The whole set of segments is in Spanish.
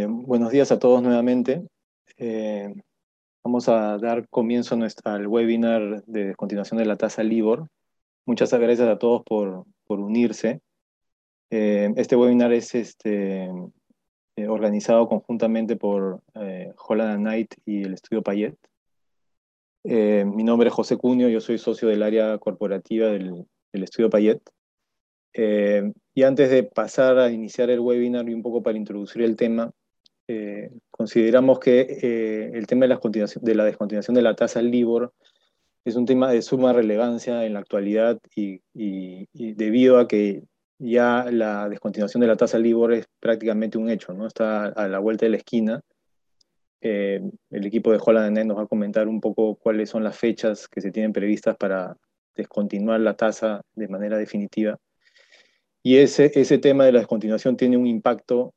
Eh, buenos días a todos nuevamente. Eh, vamos a dar comienzo a al webinar de continuación de la tasa LIBOR. Muchas gracias a todos por, unirse. Eh, este webinar es este, organizado conjuntamente por Holland Knight y el Estudio Payet. mi nombre es José Cunio, yo soy socio del área corporativa del, del Estudio Payet. y antes de pasar a iniciar el webinar y un poco para introducir el tema, eh, consideramos que eh, el tema de la, de la descontinuación de la tasa LIBOR es un tema de suma relevancia en la actualidad y, debido a que ya la descontinuación de la tasa LIBOR es prácticamente un hecho, ¿no? está a la vuelta de la esquina. Eh, el equipo de Holland Net nos va a comentar un poco cuáles son las fechas que se tienen previstas para descontinuar la tasa de manera definitiva. Y ese, ese tema de la descontinuación tiene un impacto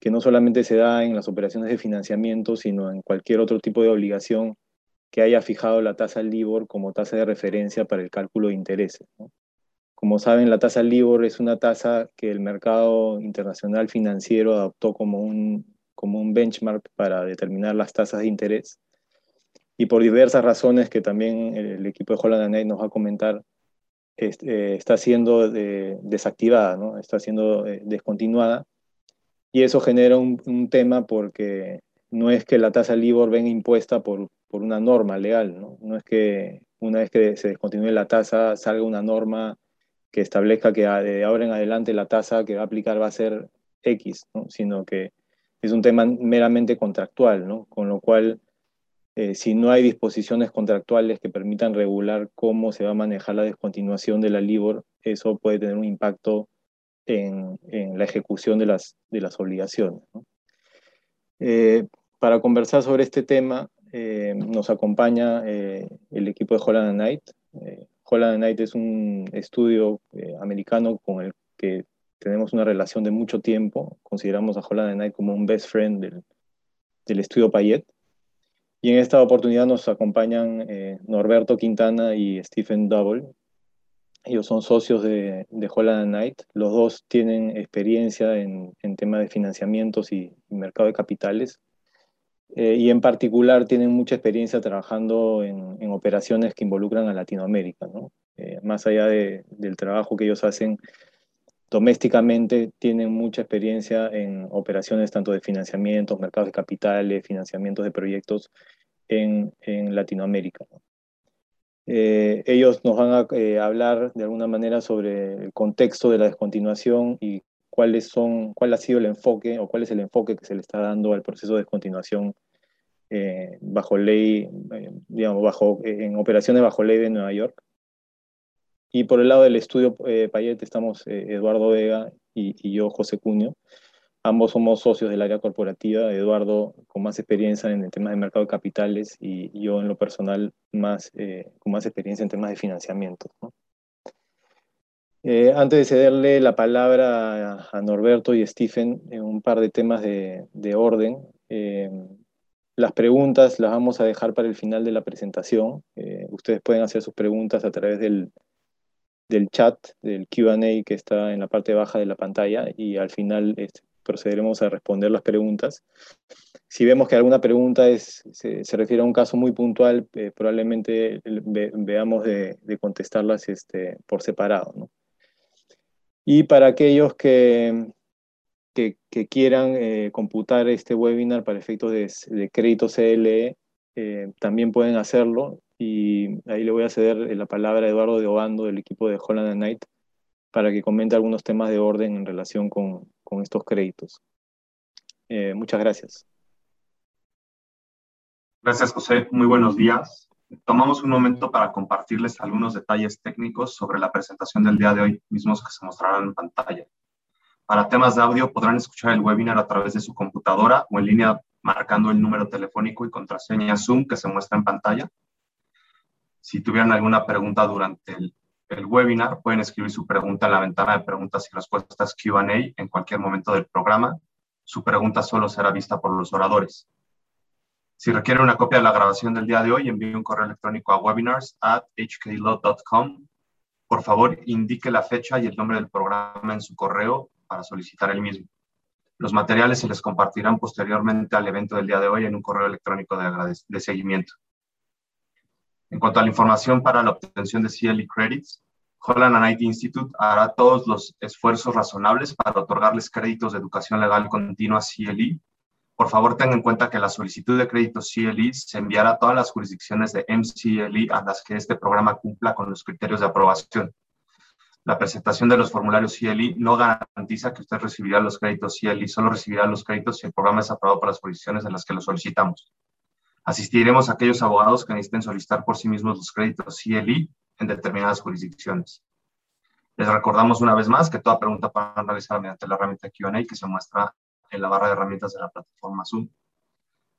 que no solamente se da en las operaciones de financiamiento, sino en cualquier otro tipo de obligación que haya fijado la tasa LIBOR como tasa de referencia para el cálculo de intereses. Como saben, la tasa LIBOR es una tasa que el mercado internacional financiero adoptó como un, como un benchmark para determinar las tasas de interés. Y por diversas razones que también el equipo de Holland Knight nos va a comentar, este, está siendo desactivada, ¿no? está siendo eh, descontinuada y eso genera un, tema porque no es que la tasa LIBOR venga impuesta por, por una norma legal, ¿no? no es que una vez que se descontinúe la tasa salga una norma que establezca que de ahora en adelante la tasa que va a aplicar va a ser X, ¿no? sino que es un tema meramente contractual, ¿no? con lo cual eh, si no hay disposiciones contractuales que permitan regular cómo se va a manejar la descontinuación de la LIBOR, eso puede tener un impacto en, la ejecución de las, de las obligaciones. Eh, para conversar sobre este tema eh, nos acompaña eh, el equipo de Holland Knight. Holland Knight es un estudio americano con el que tenemos una relación de mucho tiempo. Consideramos a Holland Knight como un best friend del, del estudio Payet. Y en esta oportunidad nos acompañan Norberto Quintana y Stephen Double, ellos son socios de, de Holland Knight. Los dos tienen experiencia en, en de financiamientos y, mercado de capitales. Eh, y en particular tienen mucha experiencia trabajando en, en operaciones que involucran a Latinoamérica. ¿no? Eh, más allá de, del trabajo que ellos hacen domésticamente, tienen mucha experiencia en operaciones tanto de financiamientos, mercados de capitales, financiamientos de proyectos en, en Latinoamérica. ¿no? Eh, ellos nos van a eh, hablar de alguna manera sobre el contexto de la descontinuación y cuáles son, cuál ha sido el enfoque o cuál es el enfoque que se le está dando al proceso de descontinuación eh, bajo ley, digamos, bajo, en operaciones bajo ley de Nueva York. Y por el lado del estudio Payet estamos Eduardo Vega y, y yo, José Cuño. Ambos somos socios del área corporativa, Eduardo con más experiencia en el tema de mercado de capitales y yo en lo personal más, eh, con más experiencia en temas de financiamiento. Eh, antes de cederle la palabra a, Norberto y Stephen en un par de temas de, orden, eh, las preguntas las vamos a dejar para el final de la presentación. ustedes pueden hacer sus preguntas a través del, del chat, del QA que está en la parte baja de la pantalla y al final este, procederemos a responder las preguntas. Si vemos que alguna pregunta es, se, refiere a un caso muy puntual, eh, probablemente veamos de, contestarlas este, por separado. Y para aquellos que, que, quieran eh, computar este webinar para efectos de, crédito CLE, eh, también pueden hacerlo. Y ahí le voy a ceder la palabra a Eduardo de Obando del equipo de Holland Knight para que comente algunos temas de orden en relación con, con estos créditos. Eh, muchas gracias. Gracias, José. Muy buenos días. Tomamos un momento para compartirles algunos detalles técnicos sobre la presentación del día de hoy, mismos que se mostrarán en pantalla. Para temas de audio podrán escuchar el webinar a través de su computadora o en línea marcando el número telefónico y contraseña Zoom que se muestra en pantalla. Si tuvieran alguna pregunta durante el el webinar, pueden escribir su pregunta en la ventana de preguntas y respuestas QA en cualquier momento del programa. Su pregunta solo será vista por los oradores. Si requiere una copia de la grabación del día de hoy, envíe un correo electrónico a webinars at hklot.com. Por favor, indique la fecha y el nombre del programa en su correo para solicitar el mismo. Los materiales se les compartirán posteriormente al evento del día de hoy en un correo electrónico de seguimiento. En cuanto a la información para la obtención de CLE Credits, Holland and IT Institute hará todos los esfuerzos razonables para otorgarles créditos de educación legal continua CLE. Por favor, tengan en cuenta que la solicitud de créditos CLE se enviará a todas las jurisdicciones de MCLE a las que este programa cumpla con los criterios de aprobación. La presentación de los formularios CLI no garantiza que usted recibirá los créditos CLI, solo recibirá los créditos si el programa es aprobado por las jurisdicciones en las que lo solicitamos. Asistiremos a aquellos abogados que necesiten solicitar por sí mismos los créditos CLI en determinadas jurisdicciones. Les recordamos una vez más que toda pregunta para realizar mediante la herramienta Q&A que se muestra en la barra de herramientas de la plataforma Zoom.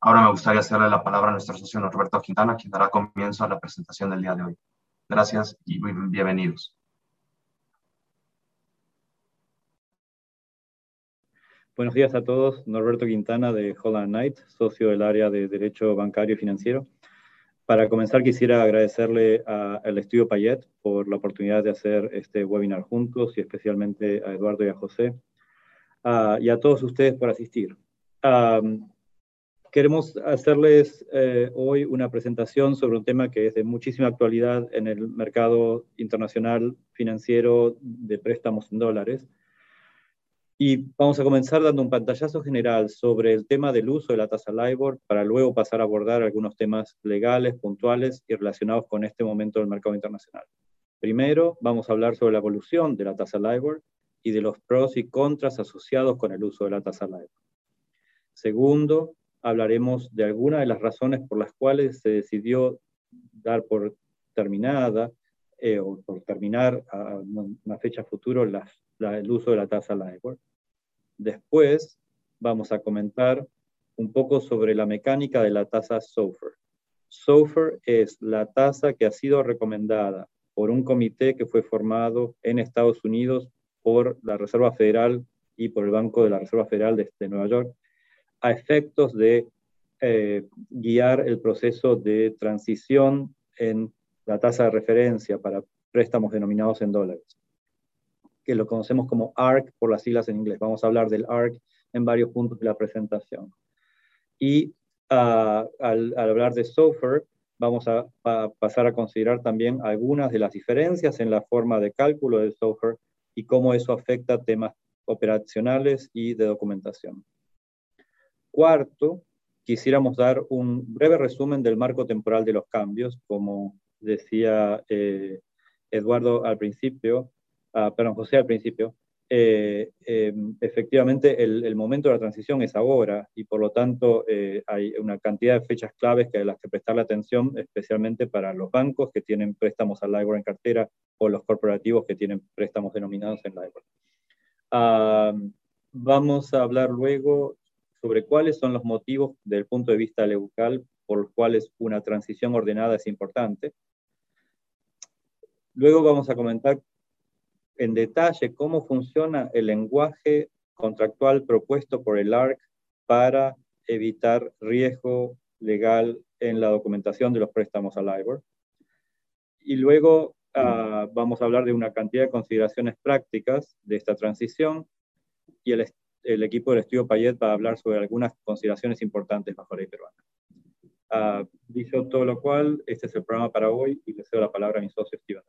Ahora me gustaría hacerle la palabra a nuestro socio Norberto Quintana, quien dará comienzo a la presentación del día de hoy. Gracias y bienvenidos. Buenos días a todos. Norberto Quintana de Holland Knight, socio del área de Derecho Bancario y Financiero. Para comenzar, quisiera agradecerle al Estudio Payet por la oportunidad de hacer este webinar juntos y especialmente a Eduardo y a José y a todos ustedes por asistir. queremos hacerles eh, hoy una presentación sobre un tema que es de muchísima actualidad en el mercado internacional financiero de préstamos en dólares y vamos a comenzar dando un pantallazo general sobre el tema del uso de la tasa LIBOR para luego pasar a abordar algunos temas legales, puntuales y relacionados con este momento del mercado internacional. Primero, vamos a hablar sobre la evolución de la tasa LIBOR y de los pros y contras asociados con el uso de la tasa LIBOR. Segundo, hablaremos de algunas de las razones por las cuales se decidió dar por terminada eh, o por terminar a una fecha futuro el uso de la tasa LIBOR. Después vamos a comentar un poco sobre la mecánica de la tasa SOFR. SOFR es la tasa que ha sido recomendada por un comité que fue formado en Estados Unidos por la Reserva Federal y por el Banco de la Reserva Federal de, Nueva York a efectos de eh, guiar el proceso de transición en la tasa de referencia para préstamos denominados en dólares que lo conocemos como ARC por las siglas en inglés. Vamos a hablar del ARC en varios puntos de la presentación. Y ah, al, hablar de SOFR, vamos a, pasar a considerar también algunas de las diferencias en la forma de cálculo del SOFR y cómo eso afecta temas operacionales y de documentación. Cuarto, quisiéramos dar un breve resumen del marco temporal de los cambios, como decía eh, Eduardo al principio, Ah, perdón, José al principio, eh, em, efectivamente el, momento de la transición es ahora y por lo tanto eh, hay una cantidad de fechas claves que hay las que prestarle atención, especialmente para los bancos que tienen préstamos al LIBOR en cartera o los corporativos que tienen préstamos denominados en LIBOR. Vamos a hablar luego sobre cuáles son los motivos desde el punto de vista legal por los cuales una transición ordenada es importante. Luego vamos a comentar en detalle cómo funciona el lenguaje contractual propuesto por el ARC para evitar riesgo legal en la documentación de los préstamos al LIBOR. Y luego ah, vamos a hablar de una cantidad de consideraciones prácticas de esta transición y el, el, equipo del estudio Payet va a hablar sobre algunas consideraciones importantes bajo la ley peruana. Uh, dicho todo lo cual, este es el programa para hoy y le cedo la palabra a mi socio Steven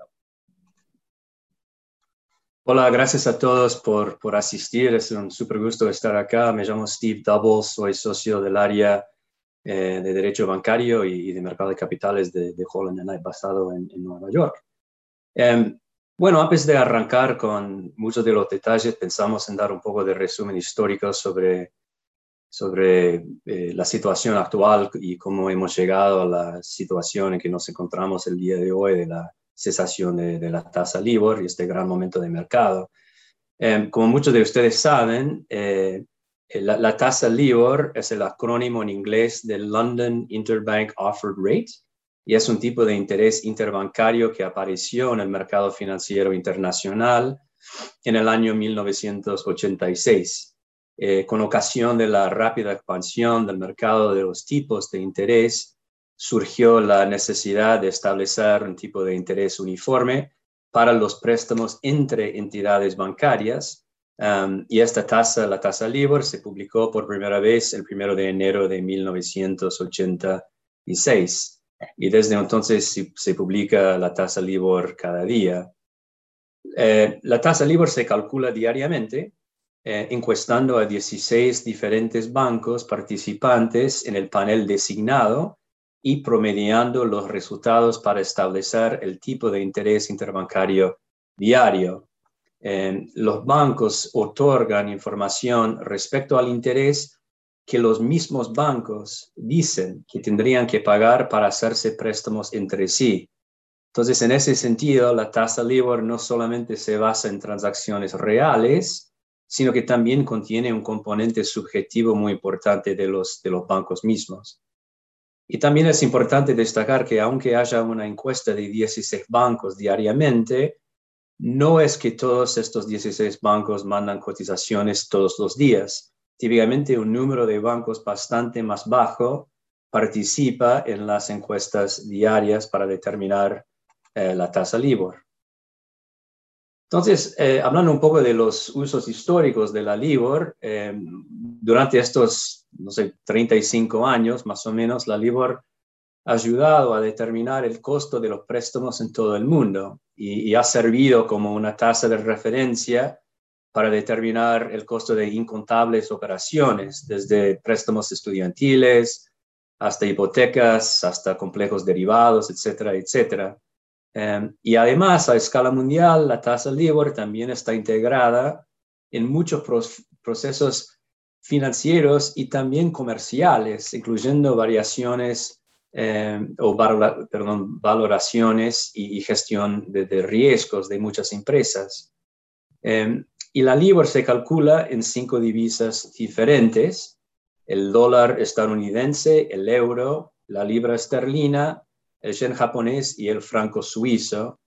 Hola, gracias a todos por, por asistir. Es un súper gusto estar acá. Me llamo Steve Doubles, soy socio del área eh, de Derecho Bancario y, de Mercado de Capitales de, de Holland Knight, basado en, Nueva York. Em, bueno, antes de arrancar con muchos de los detalles, pensamos en dar un poco de resumen histórico sobre, sobre eh, la situación actual y cómo hemos llegado a la situación en que nos encontramos el día de hoy de la cesación de, la tasa LIBOR y este gran momento de mercado. Em, como muchos de ustedes saben, eh, la, tasa LIBOR es el acrónimo en inglés de London Interbank Offered Rate y es un tipo de interés interbancario que apareció en el mercado financiero internacional en el año 1986. Eh, con ocasión de la rápida expansión del mercado de los tipos de interés surgió la necesidad de establecer un tipo de interés uniforme para los préstamos entre entidades bancarias Um, y esta tasa, la tasa LIBOR, se publicó por primera vez el primero de enero de 1986. Y desde entonces se, publica la tasa LIBOR cada día. Eh, la tasa LIBOR se calcula diariamente, eh, encuestando a 16 diferentes bancos participantes en el panel designado y promediando los resultados para establecer el tipo de interés interbancario diario. los bancos otorgan información respecto al interés que los mismos bancos dicen que tendrían que pagar para hacerse préstamos entre sí. Entonces, en ese sentido, la tasa LIBOR no solamente se basa en transacciones reales, sino que también contiene un componente subjetivo muy importante de los, de los bancos mismos. Y también es importante destacar que aunque haya una encuesta de 16 bancos diariamente, no es que todos estos 16 bancos mandan cotizaciones todos los días. Típicamente un número de bancos bastante más bajo participa en las encuestas diarias para determinar eh, la tasa LIBOR. Entonces, eh, hablando un poco de los usos históricos de la LIBOR, eh, durante estos, no sé, 35 años más o menos, la LIBOR ha ayudado a determinar el costo de los préstamos en todo el mundo y, ha servido como una tasa de referencia para determinar el costo de incontables operaciones, desde préstamos estudiantiles hasta hipotecas, hasta complejos derivados, etcétera, etcétera. Em, y además, a escala mundial, la tasa LIBOR también está integrada en muchos procesos financieros y también comerciales, incluyendo variaciones em, o perdón, valoraciones y, gestión de, riesgos de muchas empresas. Em, y la LIBOR se calcula en cinco divisas diferentes, el dólar estadounidense, el euro, la libra esterlina, el yen japonés y el franco suizo,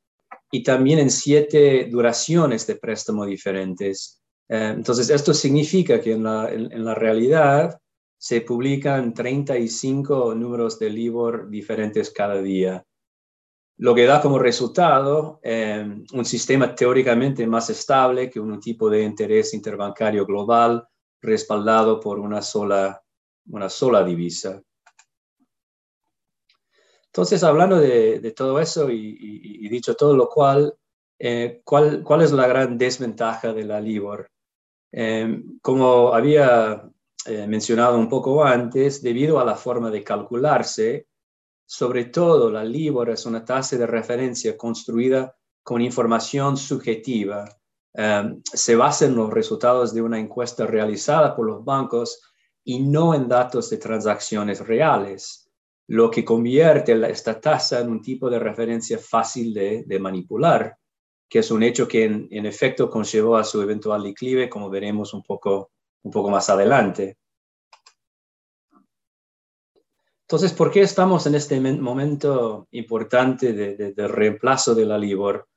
y también en siete duraciones de préstamo diferentes. Eh, entonces, esto significa que en la, en, la, realidad se publican 35 números de LIBOR diferentes cada día, lo que da como resultado eh, un sistema teóricamente más estable que un tipo de interés interbancario global respaldado por una sola, una sola divisa. Entonces, hablando de, todo eso y, dicho todo lo cual, eh, ¿cuál, ¿cuál, es la gran desventaja de la LIBOR? Eh, como había eh, mencionado un poco antes, debido a la forma de calcularse, sobre todo la LIBOR es una tasa de referencia construida con información subjetiva. se basa en los resultados de una encuesta realizada por los bancos y no en datos de transacciones reales lo que convierte esta tasa en un tipo de referencia fácil de, manipular, que es un hecho que en, efecto conllevó a su eventual declive, como veremos un poco, más adelante. Entonces, ¿por qué estamos en este momento importante de, reemplazo de la LIBOR?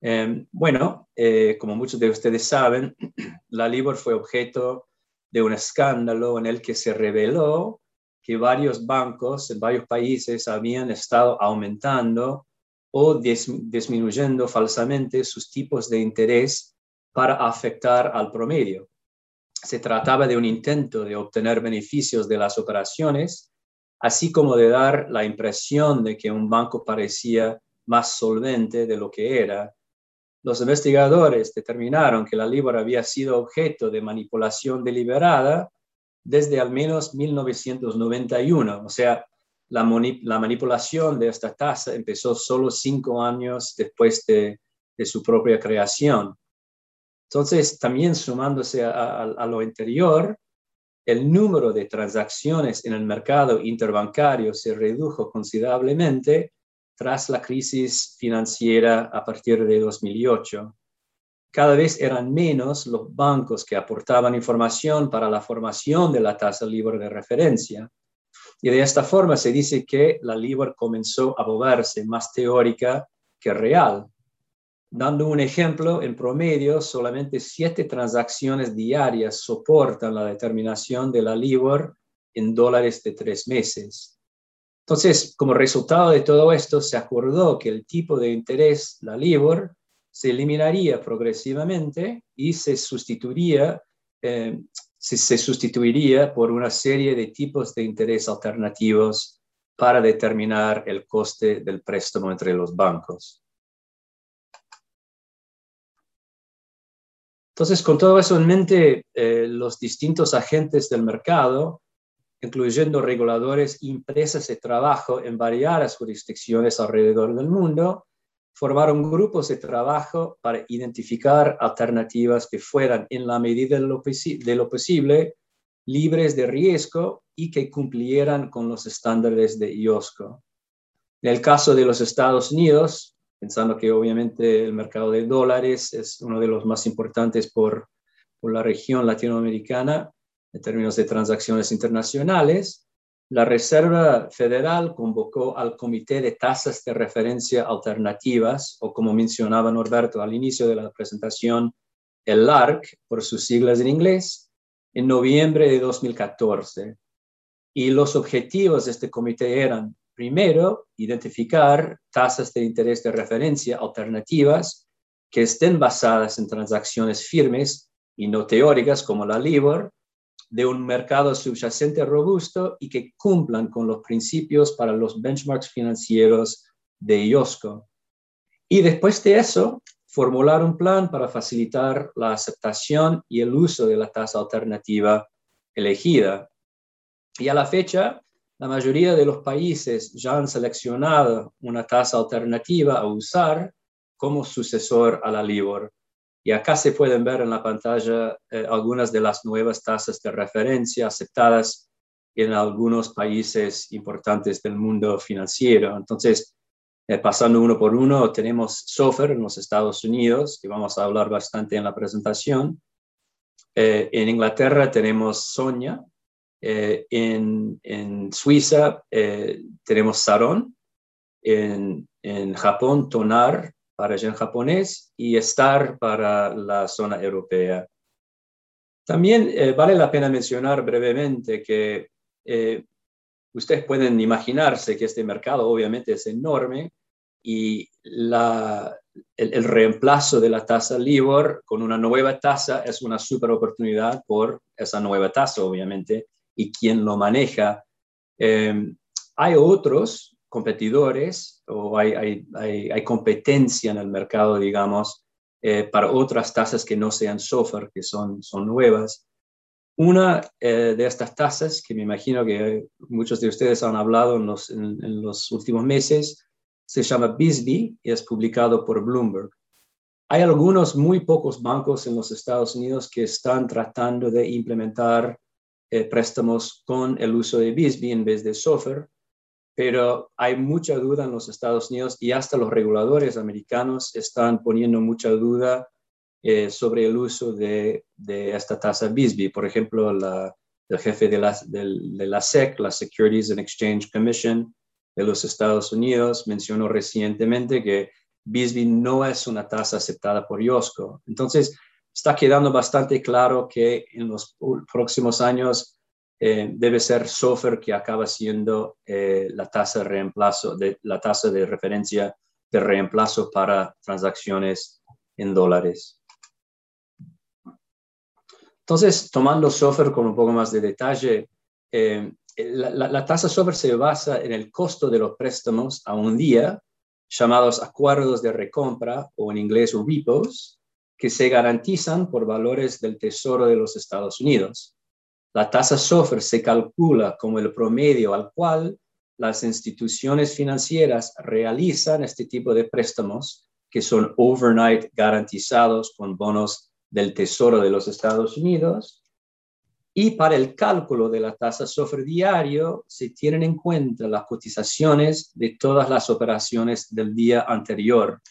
Em, bueno, eh, como muchos de ustedes saben, la LIBOR fue objeto de un escándalo en el que se reveló que varios bancos en varios países habían estado aumentando o disminuyendo falsamente sus tipos de interés para afectar al promedio. Se trataba de un intento de obtener beneficios de las operaciones, así como de dar la impresión de que un banco parecía más solvente de lo que era. Los investigadores determinaron que la Libra había sido objeto de manipulación deliberada desde al menos 1991. O sea, la, manipulación de esta tasa empezó solo cinco años después de, su propia creación. Entonces, también sumándose a, lo anterior, el número de transacciones en el mercado interbancario se redujo considerablemente tras la crisis financiera a partir de 2008 cada vez eran menos los bancos que aportaban información para la formación de la tasa libre de referencia. Y de esta forma se dice que la LIBOR comenzó a volverse más teórica que real. Dando un ejemplo, en promedio, solamente siete transacciones diarias soportan la determinación de la LIBOR en dólares de tres meses. Entonces, como resultado de todo esto, se acordó que el tipo de interés, la LIBOR, se eliminaría progresivamente y se sustituiría, eh, se, sustituiría por una serie de tipos de interés alternativos para determinar el coste del préstamo entre los bancos. Entonces, con todo eso en mente, eh, los distintos agentes del mercado, incluyendo reguladores y empresas de trabajo en variadas jurisdicciones alrededor del mundo, formaron grupos de trabajo para identificar alternativas que fueran, en la medida de lo, posible, libres de riesgo y que cumplieran con los estándares de IOSCO. En el caso de los Estados Unidos, pensando que obviamente el mercado de dólares es uno de los más importantes por, la región latinoamericana en términos de transacciones internacionales, la Reserva Federal convocó al Comité de Tasas de Referencia Alternativas, o como mencionaba Norberto al inicio de la presentación, el LARC, por sus siglas en inglés, en noviembre de 2014. Y los objetivos de este comité eran, primero, identificar tasas de interés de referencia alternativas que estén basadas en transacciones firmes y no teóricas como la LIBOR, de un mercado subyacente robusto y que cumplan con los principios para los benchmarks financieros de IOSCO. Y después de eso, formular un plan para facilitar la aceptación y el uso de la tasa alternativa elegida. Y a la fecha, la mayoría de los países ya han seleccionado una tasa alternativa a usar como sucesor a la LIBOR. Y acá se pueden ver en la pantalla eh, algunas de las nuevas tasas de referencia aceptadas en algunos países importantes del mundo financiero. Entonces, eh, pasando uno por uno, tenemos SOFR en los Estados Unidos, que vamos a hablar bastante en la presentación. Eh, en Inglaterra tenemos Sonia. En, Suiza tenemos Saron. En Japón, Tonar para yen japonés y STAR para la zona europea. También eh, vale la pena mencionar brevemente que eh, ustedes pueden imaginarse que este mercado obviamente es enorme y la, el, el, reemplazo de la tasa LIBOR con una nueva tasa es una super oportunidad por esa nueva tasa, obviamente, y quién lo maneja. Eh, hay otros competidores o hay, hay, competencia en el mercado, digamos, eh, para otras tasas que no sean software, que son, son nuevas. Una eh, de estas tasas, que me imagino que muchos de ustedes han hablado en los, en, los últimos meses, se llama BISBY y es publicado por Bloomberg. Hay algunos muy pocos bancos en los Estados Unidos que están tratando de implementar eh, préstamos con el uso de BISBY en vez de software pero hay mucha duda en los Estados Unidos y hasta los reguladores americanos están poniendo mucha duda eh, sobre el uso de, esta tasa BISBY. Por ejemplo, el jefe de la, SEC, la Securities and Exchange Commission de los Estados Unidos, mencionó recientemente que BISBY no es una tasa aceptada por IOSCO. Entonces, está quedando bastante claro que en los próximos años eh, debe ser software que acaba siendo eh, la tasa de reemplazo, de, la tasa de referencia de reemplazo para transacciones en dólares. Entonces, tomando software con un poco más de detalle, eh, la, la, tasa software se basa en el costo de los préstamos a un día, llamados acuerdos de recompra o en inglés repos, que se garantizan por valores del Tesoro de los Estados Unidos. La tasa SOFR se calcula como el promedio al cual las instituciones financieras realizan este tipo de préstamos que son overnight garantizados con bonos del Tesoro de los Estados Unidos. Y para el cálculo de la tasa SOFR diario se tienen en cuenta las cotizaciones de todas las operaciones del día anterior.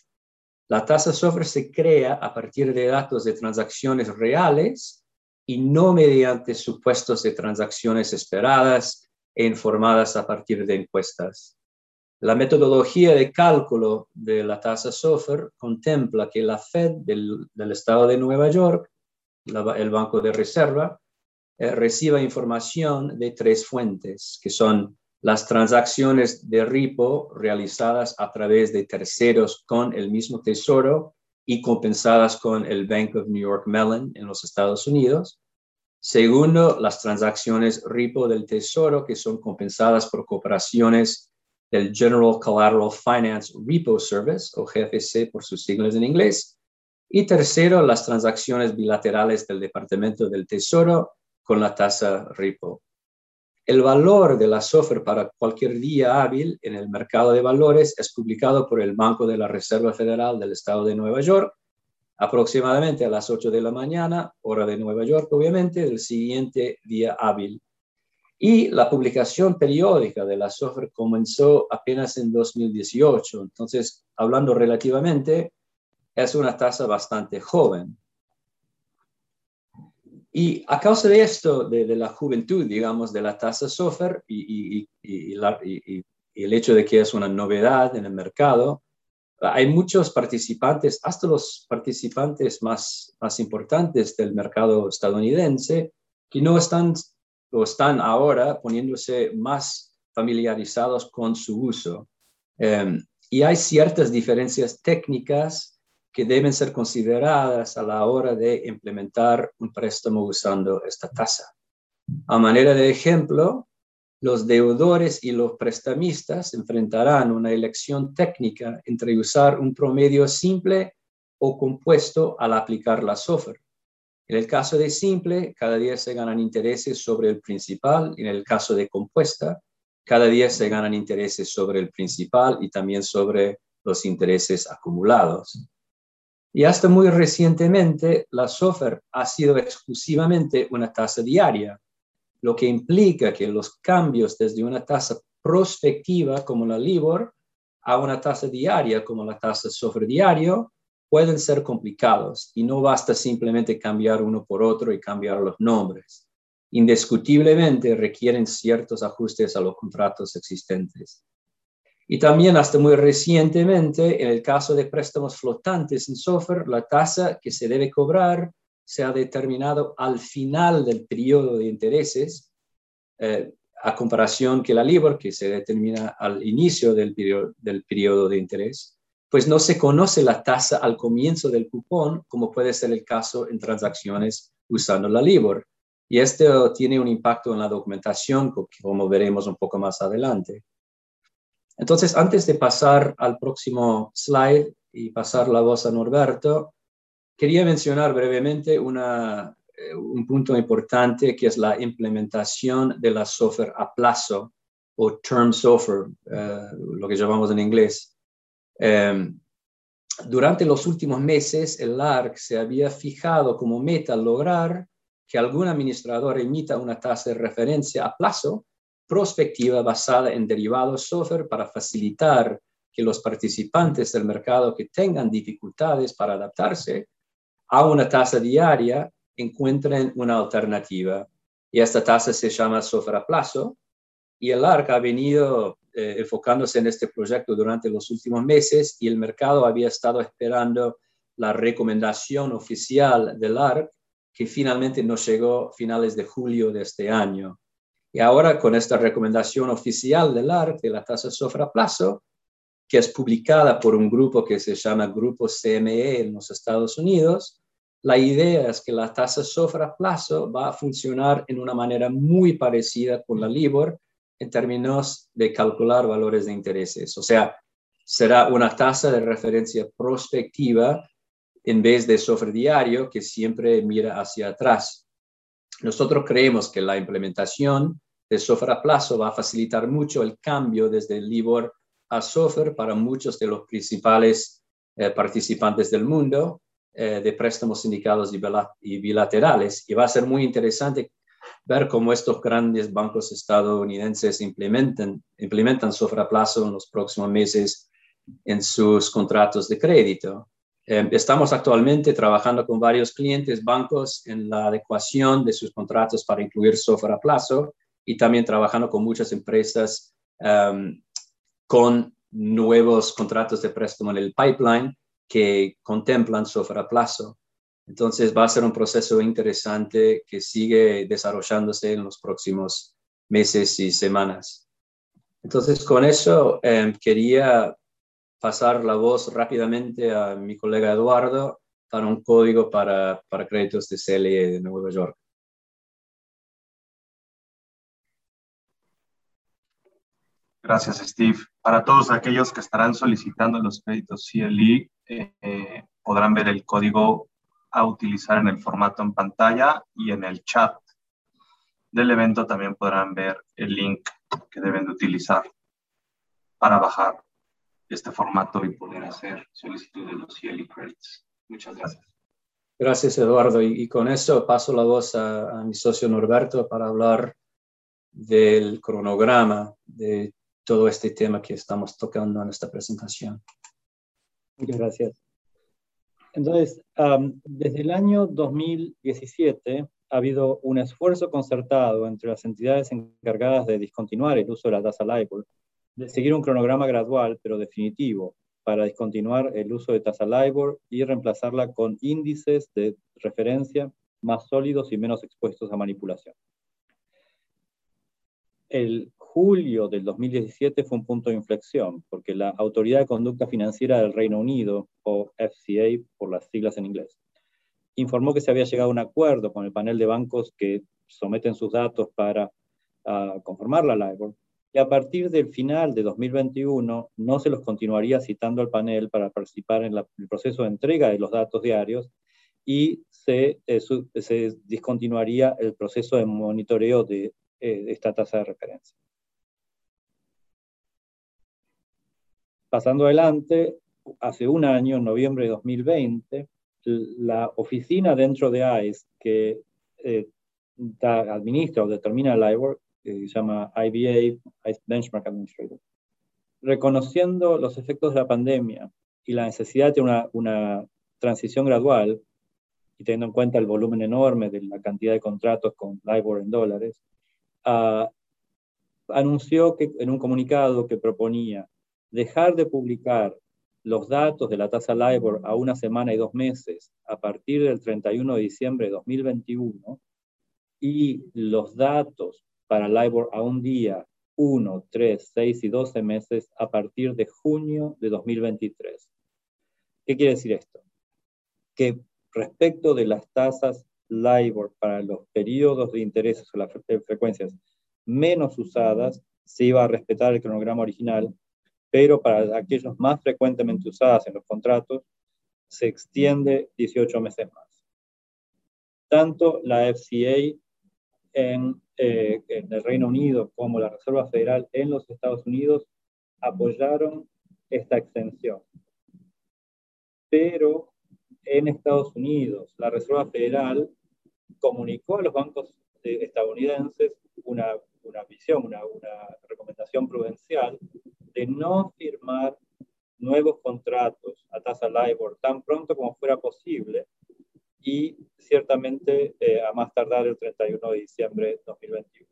La tasa SOFR se crea a partir de datos de transacciones reales y no mediante supuestos de transacciones esperadas e informadas a partir de encuestas. La metodología de cálculo de la tasa SOFR contempla que la Fed del, estado de Nueva York, el Banco de Reserva, eh, reciba información de tres fuentes, que son las transacciones de repo realizadas a través de terceros con el mismo tesoro y compensadas con el Bank of New York Mellon en los Estados Unidos. Segundo, las transacciones repo del Tesoro que son compensadas por cooperaciones del General Collateral Finance Repo Service, o GFC por sus siglas en inglés. Y tercero, las transacciones bilaterales del Departamento del Tesoro con la tasa repo. El valor de la SOFR para cualquier día hábil en el mercado de valores es publicado por el Banco de la Reserva Federal del Estado de Nueva York aproximadamente a las 8 de la mañana, hora de Nueva York, obviamente, del siguiente día hábil. Y la publicación periódica de la SOFR comenzó apenas en 2018. Entonces, hablando relativamente, es una tasa bastante joven. Y a causa de esto, de, la juventud, digamos, de la tasa SOFR y, el hecho de que es una novedad en el mercado, hay muchos participantes, hasta los participantes más, más importantes del mercado estadounidense, que no están o están ahora poniéndose más familiarizados con su uso. Em, y hay ciertas diferencias técnicas que deben ser consideradas a la hora de implementar un préstamo usando esta tasa. A manera de ejemplo, los deudores y los prestamistas enfrentarán una elección técnica entre usar un promedio simple o compuesto al aplicar la SOFR. En el caso de simple, cada día se ganan intereses sobre el principal. En el caso de compuesta, cada día se ganan intereses sobre el principal y también sobre los intereses acumulados. Y hasta muy recientemente, la SOFR ha sido exclusivamente una tasa diaria, lo que implica que los cambios desde una tasa prospectiva como la LIBOR a una tasa diaria como la tasa SOFR diario pueden ser complicados y no basta simplemente cambiar uno por otro y cambiar los nombres. Indiscutiblemente requieren ciertos ajustes a los contratos existentes. Y también hasta muy recientemente, en el caso de préstamos flotantes en software, la tasa que se debe cobrar se ha determinado al final del periodo de intereses, eh, a comparación que la LIBOR, que se determina al inicio del periodo, del periodo de interés, pues no se conoce la tasa al comienzo del cupón, como puede ser el caso en transacciones usando la LIBOR. Y esto tiene un impacto en la documentación, como veremos un poco más adelante. Entonces, antes de pasar al próximo slide y pasar la voz a Norberto, quería mencionar brevemente eh, un punto importante que es la implementación de la software a plazo o term software, eh, lo que llamamos en inglés. Em, durante los últimos meses, el ARC se había fijado como meta lograr que algún administrador emita una tasa de referencia a plazo prospectiva basada en derivados software para facilitar que los participantes del mercado que tengan dificultades para adaptarse a una tasa diaria encuentren una alternativa. Y esta tasa se llama software a plazo. Y el ARC ha venido eh, enfocándose en este proyecto durante los últimos meses y el mercado había estado esperando la recomendación oficial del ARC que finalmente nos llegó a finales de julio de este año. Y ahora con esta recomendación oficial del ARC de la tasa sofra plazo, que es publicada por un grupo que se llama Grupo CME en los Estados Unidos, la idea es que la tasa sofra plazo va a funcionar en una manera muy parecida con la LIBOR en términos de calcular valores de intereses. O sea, será una tasa de referencia prospectiva en vez de software diario que siempre mira hacia atrás. Nosotros creemos que la implementación a plazo va a facilitar mucho el cambio desde el LIBOR a software para muchos de los principales eh, participantes del mundo eh, de préstamos sindicados y, bilaterales. Y va a ser muy interesante ver cómo estos grandes bancos estadounidenses implementan, implementan plazo en los próximos meses en sus contratos de crédito. Eh, estamos actualmente trabajando con varios clientes bancos en la adecuación de sus contratos para incluir software a y también trabajando con muchas empresas um, con nuevos contratos de préstamo en el pipeline que contemplan software a plazo. Entonces va a ser un proceso interesante que sigue desarrollándose en los próximos meses y semanas. Entonces con eso eh, quería pasar la voz rápidamente a mi colega Eduardo para un código para, para créditos de CLE de Nueva York. Gracias, Steve. Para todos aquellos que estarán solicitando los créditos CLE, eh, podrán ver el código a utilizar en el formato en pantalla y en el chat del evento también podrán ver el link que deben de utilizar para bajar este formato y poder hacer solicitud de los CLE credits. Muchas gracias. Gracias, Eduardo. Y, con eso paso la voz a, a, mi socio Norberto para hablar del cronograma de todo este tema que estamos tocando en esta presentación. Muchas gracias. Entonces, desde el año 2017 ha habido un esfuerzo concertado entre las entidades encargadas de discontinuar el uso de la tasa LIBOR, de seguir un cronograma gradual pero definitivo para discontinuar el uso de tasa LIBOR y reemplazarla con índices de referencia más sólidos y menos expuestos a manipulación. El julio del 2017 fue un punto de inflexión, porque la Autoridad de Conducta Financiera del Reino Unido, o FCA por las siglas en inglés, informó que se había llegado a un acuerdo con el panel de bancos que someten sus datos para uh, conformar la LIBOR, y a partir del final de 2021 no se los continuaría citando al panel para participar en la, el proceso de entrega de los datos diarios y se, eh, su, se discontinuaría el proceso de monitoreo de, eh, de esta tasa de referencia. Pasando adelante, hace un año, en noviembre de 2020, la oficina dentro de ICE que eh, administra o determina el LIBOR, que se llama IBA, ICE Benchmark Administrator, reconociendo los efectos de la pandemia y la necesidad de una, transición gradual, y teniendo en cuenta el volumen enorme de la cantidad de contratos con LIBOR en dólares, uh, anunció que, en un comunicado que proponía dejar de publicar los datos de la tasa LIBOR a una semana y dos meses a partir del 31 de diciembre de 2021 y los datos para LIBOR a un día, 1, 3, 6 y 12 meses a partir de junio de 2023. ¿Qué quiere decir esto? Que respecto de las tasas LIBOR para los periodos de intereses o las frecuencias menos usadas, se iba a respetar el cronograma original pero para aquellos más frecuentemente usadas en los contratos, se extiende 18 meses más. Tanto la FCA en, eh, en, el Reino Unido como la Reserva Federal en los Estados Unidos apoyaron esta extensión. Pero en Estados Unidos, la Reserva Federal comunicó a los bancos estadounidenses una, una visión, una, una recomendación prudencial de no firmar nuevos contratos a tasa LIBOR tan pronto como fuera posible y ciertamente eh, a más tardar el 31 de diciembre de 2021.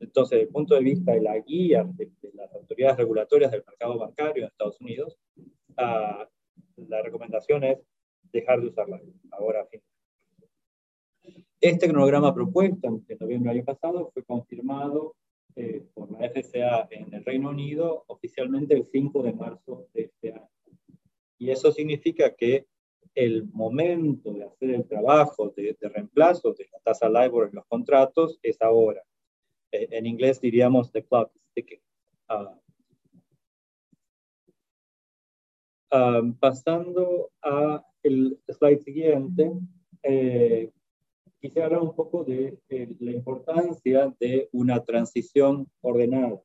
Entonces, desde el punto de vista de la guía de, de las autoridades regulatorias del mercado bancario en Estados Unidos, uh, la recomendación es dejar de usarla ahora. Fin. Este cronograma propuesto en noviembre del año pasado fue confirmado eh, por la FCA en el Reino Unido oficialmente el 5 de marzo de este año. Y eso significa que el momento de hacer el trabajo de, de reemplazo de la tasa LIBOR en los contratos es ahora. Eh, en inglés diríamos the clock is ticking. Uh, um, pasando a el slide siguiente, eh, quisiera hablar un poco de, de, la importancia de una transición ordenada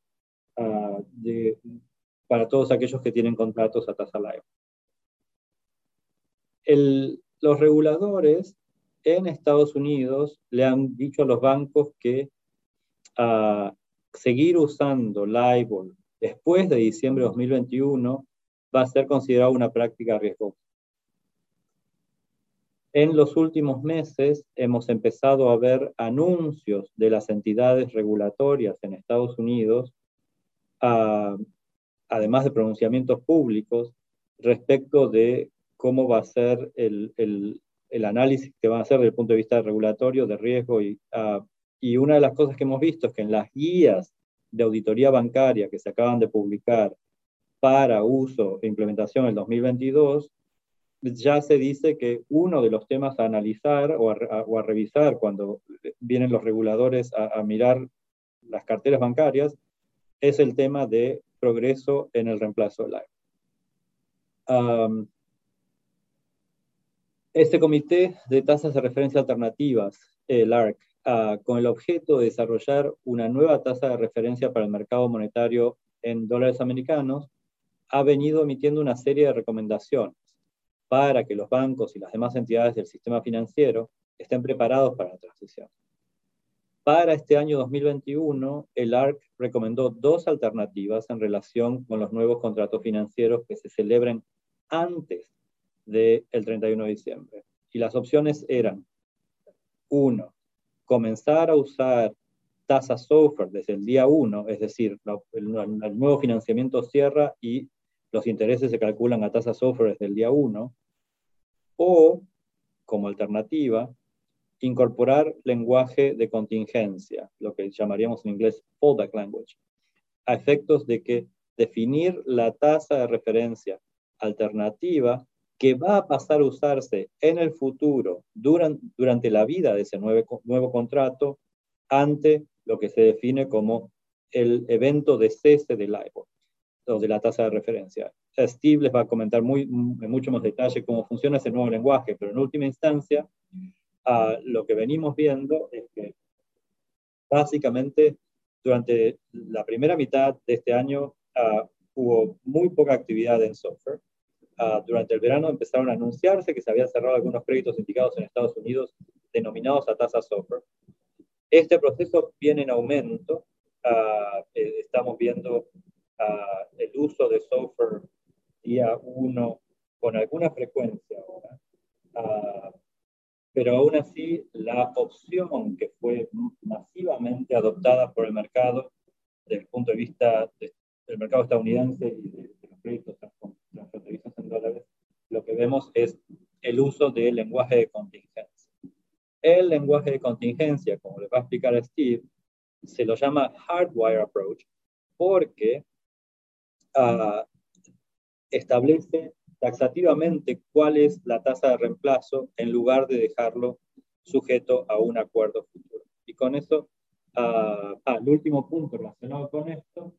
de, para todos aquellos que tienen contratos a tasa live. Los reguladores en Estados Unidos le han dicho a los bancos que uh, seguir usando LIBOR después de diciembre de 2021 va a ser considerado una práctica riesgosa. En los últimos meses hemos empezado a ver anuncios de las entidades regulatorias en Estados Unidos, uh, además de pronunciamientos públicos, respecto de cómo va a ser el, el, el, análisis que van a hacer desde el punto de vista regulatorio de riesgo. Y, uh, y una de las cosas que hemos visto es que en las guías de auditoría bancaria que se acaban de publicar para uso e implementación en el 2022, ya se dice que uno de los temas a analizar o a, revisar cuando vienen los reguladores a, mirar las carteras bancarias es el tema de progreso en el reemplazo del aire. este comité de tasas de referencia alternativas, el ARC, ah, con el objeto de desarrollar una nueva tasa de referencia para el mercado monetario en dólares americanos, ha venido emitiendo una serie de recomendaciones para que los bancos y las demás entidades del sistema financiero estén preparados para la transición. Para este año 2021, el ARC recomendó dos alternativas en relación con los nuevos contratos financieros que se celebren antes del 31 de diciembre. Y las opciones eran, uno, comenzar a usar tasas SOFR desde el día 1, es decir, el, nuevo financiamiento cierra y los intereses se calculan a tasas SOFR desde el día 1, o, como alternativa, incorporar lenguaje de contingencia, lo que llamaríamos en inglés fallback language, a efectos de que definir la tasa de referencia alternativa que va a pasar a usarse en el futuro durante, durante la vida de ese nuevo, nuevo contrato ante lo que se define como el evento de cese del LIBOR o de la tasa de referencia. Steve les va a comentar muy, en mucho más detalle cómo funciona ese nuevo lenguaje, pero en última instancia, lo que venimos viendo es que básicamente durante la primera mitad de este año hubo muy poca actividad en software. durante el verano empezaron a anunciarse que se habían cerrado algunos créditos indicados en Estados Unidos denominados a tasa software. Este proceso viene en aumento. Eh, estamos viendo el uso de software día 1 con alguna frecuencia ahora, ah, pero aún así la opción que fue masivamente adoptada por el mercado desde el punto de vista del mercado estadounidense y de, los créditos transfronterizos en dólares, lo que vemos es el uso del lenguaje de contingencia. El lenguaje de contingencia, como le va a explicar Steve, se lo llama hardwire approach porque establece taxativamente cuál es la tasa de reemplazo en lugar de dejarlo sujeto a un acuerdo futuro. Y con eso, ah, el último punto relacionado con esto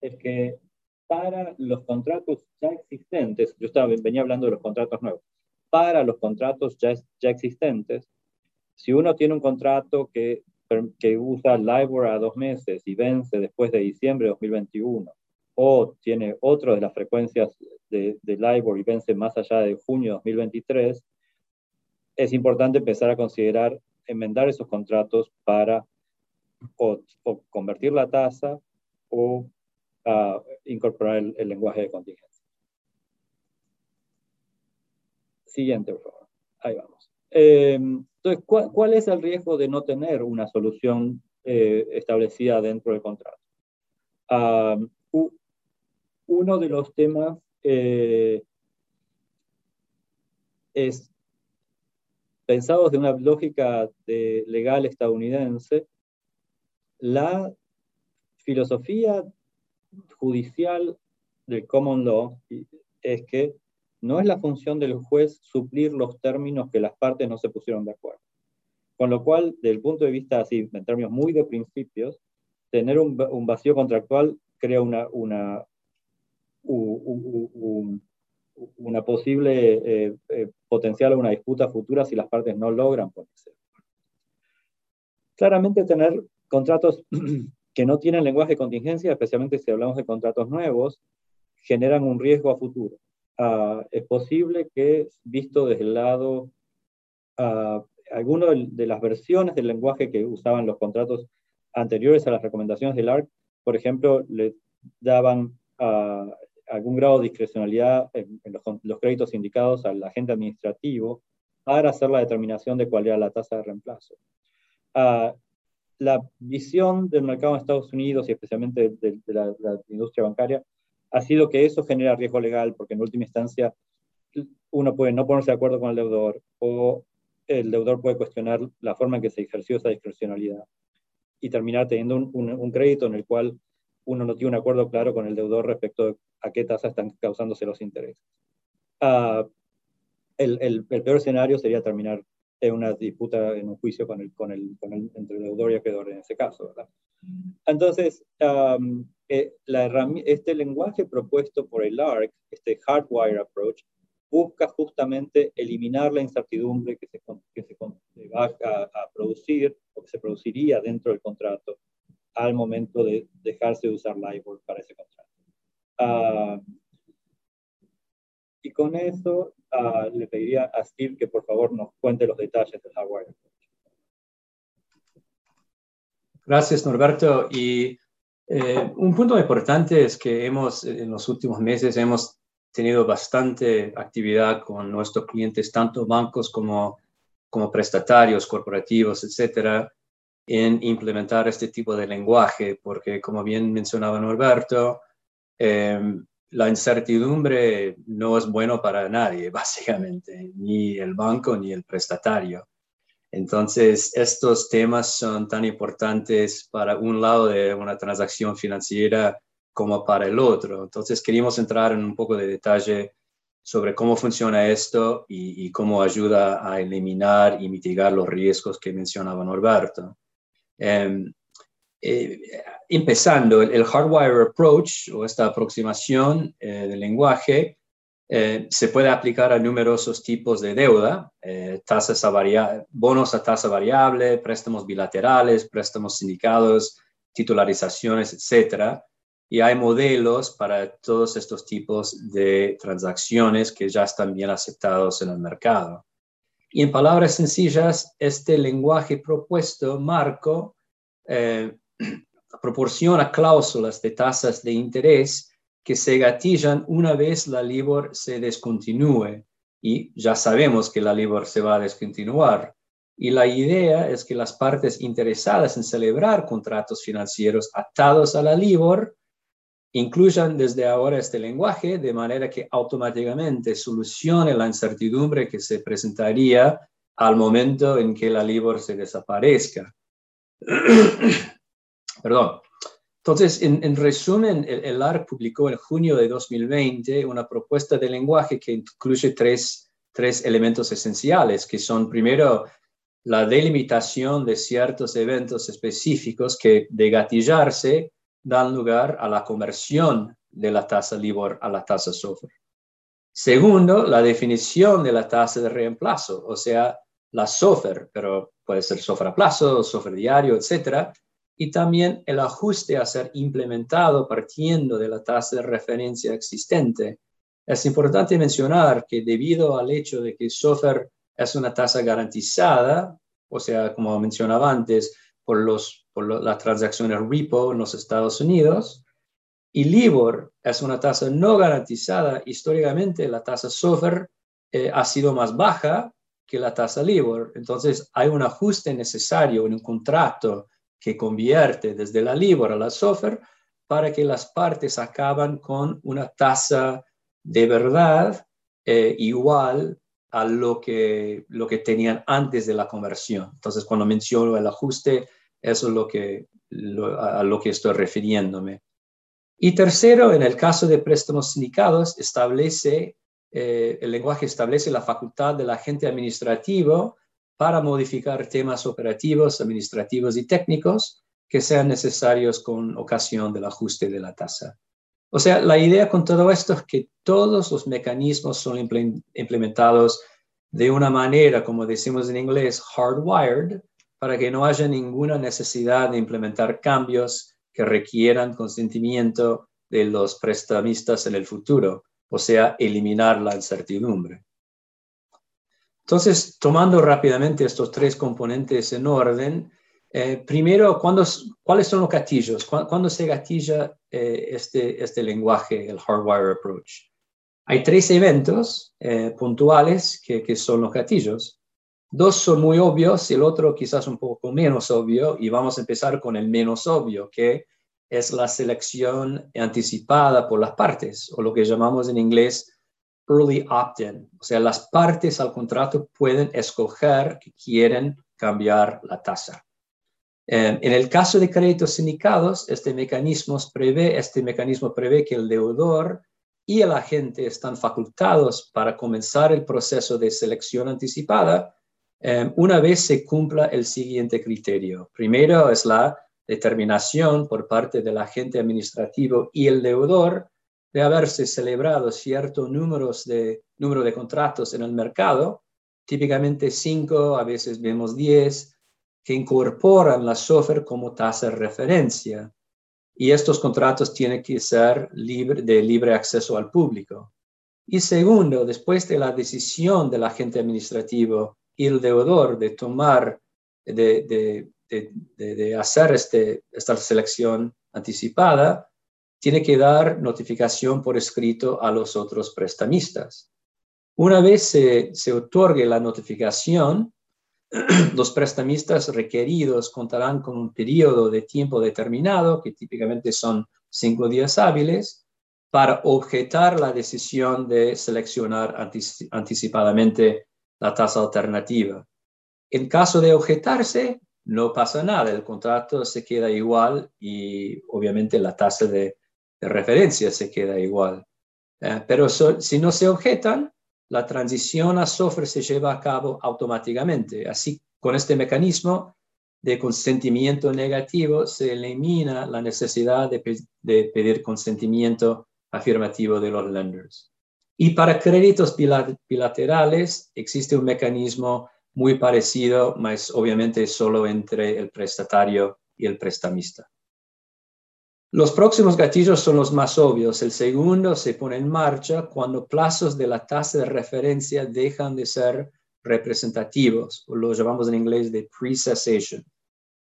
es que para los contratos ya existentes, yo estaba, venía hablando de los contratos nuevos, para los contratos ya, ya existentes, si uno tiene un contrato que, que usa LIBOR a dos meses y vence después de diciembre de 2021, o tiene otro de las frecuencias de, de LIBOR y vence más allá de junio de 2023, es importante empezar a considerar enmendar esos contratos para o, convertir la tasa o uh, incorporar el, lenguaje de contingencia. Siguiente, por favor. Ahí vamos. Eh, entonces, ¿cuál, es el riesgo de no tener una solución eh, establecida dentro del contrato? Uh, uno de los temas eh, es pensados de una lógica de legal estadounidense, la filosofía judicial del common law es que no es la función del juez suplir los términos que las partes no se pusieron de acuerdo. Con lo cual, desde el punto de vista así, en términos muy de principios, tener un, vacío contractual crea una, una, una posible eh, eh, potencial a una disputa futura si las partes no logran ponerse. Claramente tener contratos que no tienen lenguaje de contingencia, especialmente si hablamos de contratos nuevos, generan un riesgo a futuro. Ah, es posible que, visto desde el lado, uh, algunas de las versiones del lenguaje que usaban los contratos anteriores a las recomendaciones del ARC, por ejemplo, le daban uh, algún grado de discrecionalidad en, los, créditos indicados al agente administrativo para hacer la determinación de cuál era la tasa de reemplazo. Ah, la visión del mercado en Estados Unidos y especialmente de, la, industria bancaria ha sido que eso genera riesgo legal porque en última instancia uno puede no ponerse de acuerdo con el deudor o el deudor puede cuestionar la forma en que se ejerció esa discrecionalidad y terminar teniendo un, un crédito en el cual uno no tiene un acuerdo claro con el deudor respecto a qué tasa están causándose los intereses. Ah, el, el, peor escenario sería terminar en una disputa, en un juicio con el, con el, con el, entre el deudor y acreedor en ese caso. ¿verdad? Entonces, eh, la este lenguaje propuesto por el ARC, este hardwire approach, busca justamente eliminar la incertidumbre que se, que se va a, producir o que se produciría dentro del contrato al momento de dejarse de usar LIBOR para ese contrato. Ah, y con eso uh, le pediría a Steve que por favor nos cuente los detalles del hardware. Gracias, Norberto. Y eh, un punto importante es que hemos, en los últimos meses, hemos tenido bastante actividad con nuestros clientes, tanto bancos como, como prestatarios, corporativos, etcétera, en implementar este tipo de lenguaje, porque como bien mencionaba Norberto, em, la incertidumbre no es bueno para nadie, básicamente, ni el banco ni el prestatario. Entonces, estos temas son tan importantes para un lado de una transacción financiera como para el otro. Entonces queríamos entrar en un poco de detalle sobre cómo funciona esto y, cómo ayuda a eliminar y mitigar los riesgos que mencionaba Norberto. Em, eh, empezando, el, hardwire approach o esta aproximación eh, del lenguaje eh, se puede aplicar a numerosos tipos de deuda, tasas a bonos a tasa variable, préstamos bilaterales, préstamos sindicados, titularizaciones, etcétera y hay modelos para todos estos tipos de transacciones que ya están bien aceptados en el mercado. Y en palabras sencillas, este lenguaje propuesto, Marco, eh, proporciona cláusulas de tasas de interés que se gatillan una vez la LIBOR se descontinúe. Y ya sabemos que la LIBOR se va a descontinuar. Y la idea es que las partes interesadas en celebrar contratos financieros atados a la LIBOR incluyan desde ahora este lenguaje de manera que automáticamente solucione la incertidumbre que se presentaría al momento en que la LIBOR se desaparezca. Perdón. Entonces, en, resumen, el, el, ARC publicó en junio de 2020 una propuesta de lenguaje que incluye tres, tres elementos esenciales, que son primero la delimitación de ciertos eventos específicos que de gatillarse dan lugar a la conversión de la tasa LIBOR a la tasa SOFR. Segundo, la definición de la tasa de reemplazo, o sea, la SOFR, pero puede ser SOFR a plazo, SOFR diario, etc. Y también el ajuste a ser implementado partiendo de la tasa de referencia existente. Es importante mencionar que debido al hecho de que SOFR es una tasa garantizada, o sea, como mencionaba antes, por los por las transacciones repo en los Estados Unidos. Y LIBOR es una tasa no garantizada. Históricamente, la tasa SOFR eh, ha sido más baja que la tasa LIBOR. Entonces, hay un ajuste necesario en un contrato que convierte desde la LIBOR a la SOFR para que las partes acaban con una tasa de verdad eh, igual a lo que, lo que tenían antes de la conversión. Entonces, cuando menciono el ajuste eso es lo que, a lo que estoy refiriéndome. Y tercero, en el caso de préstamos sindicados, establece, eh, el lenguaje establece la facultad del agente administrativo para modificar temas operativos, administrativos y técnicos que sean necesarios con ocasión del ajuste de la tasa. O sea, la idea con todo esto es que todos los mecanismos son implementados de una manera, como decimos en inglés, hardwired, para que no haya ninguna necesidad de implementar cambios que requieran consentimiento de los prestamistas en el futuro, o sea, eliminar la incertidumbre. Entonces, tomando rápidamente estos tres componentes en orden, eh, primero, ¿cuáles son los gatillos? ¿Cuándo, se gatilla eh, este, este lenguaje, el hardwire approach? Hay tres eventos eh, puntuales que, que, son los gatillos. Dos son muy obvios y el otro quizás un poco menos obvio y vamos a empezar con el menos obvio, que es la selección anticipada por las partes o lo que llamamos en inglés early opt-in. O sea, las partes al contrato pueden escoger que quieren cambiar la tasa. Eh, en el caso de créditos sindicados, este mecanismo prevé, este mecanismo prevé que el deudor y el agente están facultados para comenzar el proceso de selección anticipada eh, una vez se cumpla el siguiente criterio. Primero es la determinación por parte del agente administrativo y el deudor de haberse celebrado cierto número de contratos en el mercado, típicamente cinco, a veces vemos diez, que incorporan la software como tasa de referencia y estos contratos tienen que ser de libre acceso al público. Y segundo, después de la decisión del agente administrativo el deudor de tomar, de, de, hacer este, esta selección anticipada, tiene que dar notificación por escrito a los otros prestamistas. Una vez se, se otorgue la notificación, los prestamistas requeridos contarán con un periodo de tiempo determinado, que típicamente son cinco días hábiles, para objetar la decisión de seleccionar anticipadamente la tasa alternativa. En caso de objetarse, no pasa nada, el contrato se queda igual y obviamente la tasa de, referencia se queda igual. Eh, pero si no se objetan, la transición a software se lleva a cabo automáticamente. Así, con este mecanismo de consentimiento negativo, se elimina la necesidad de, pedir consentimiento afirmativo de los lenders. Y para créditos bilaterales existe un mecanismo muy parecido, más obviamente solo entre el prestatario y el prestamista. Los próximos gatillos son los más obvios. El segundo se pone en marcha cuando plazos de la tasa de referencia dejan de ser representativos, o lo llamamos en inglés de pre-cessation.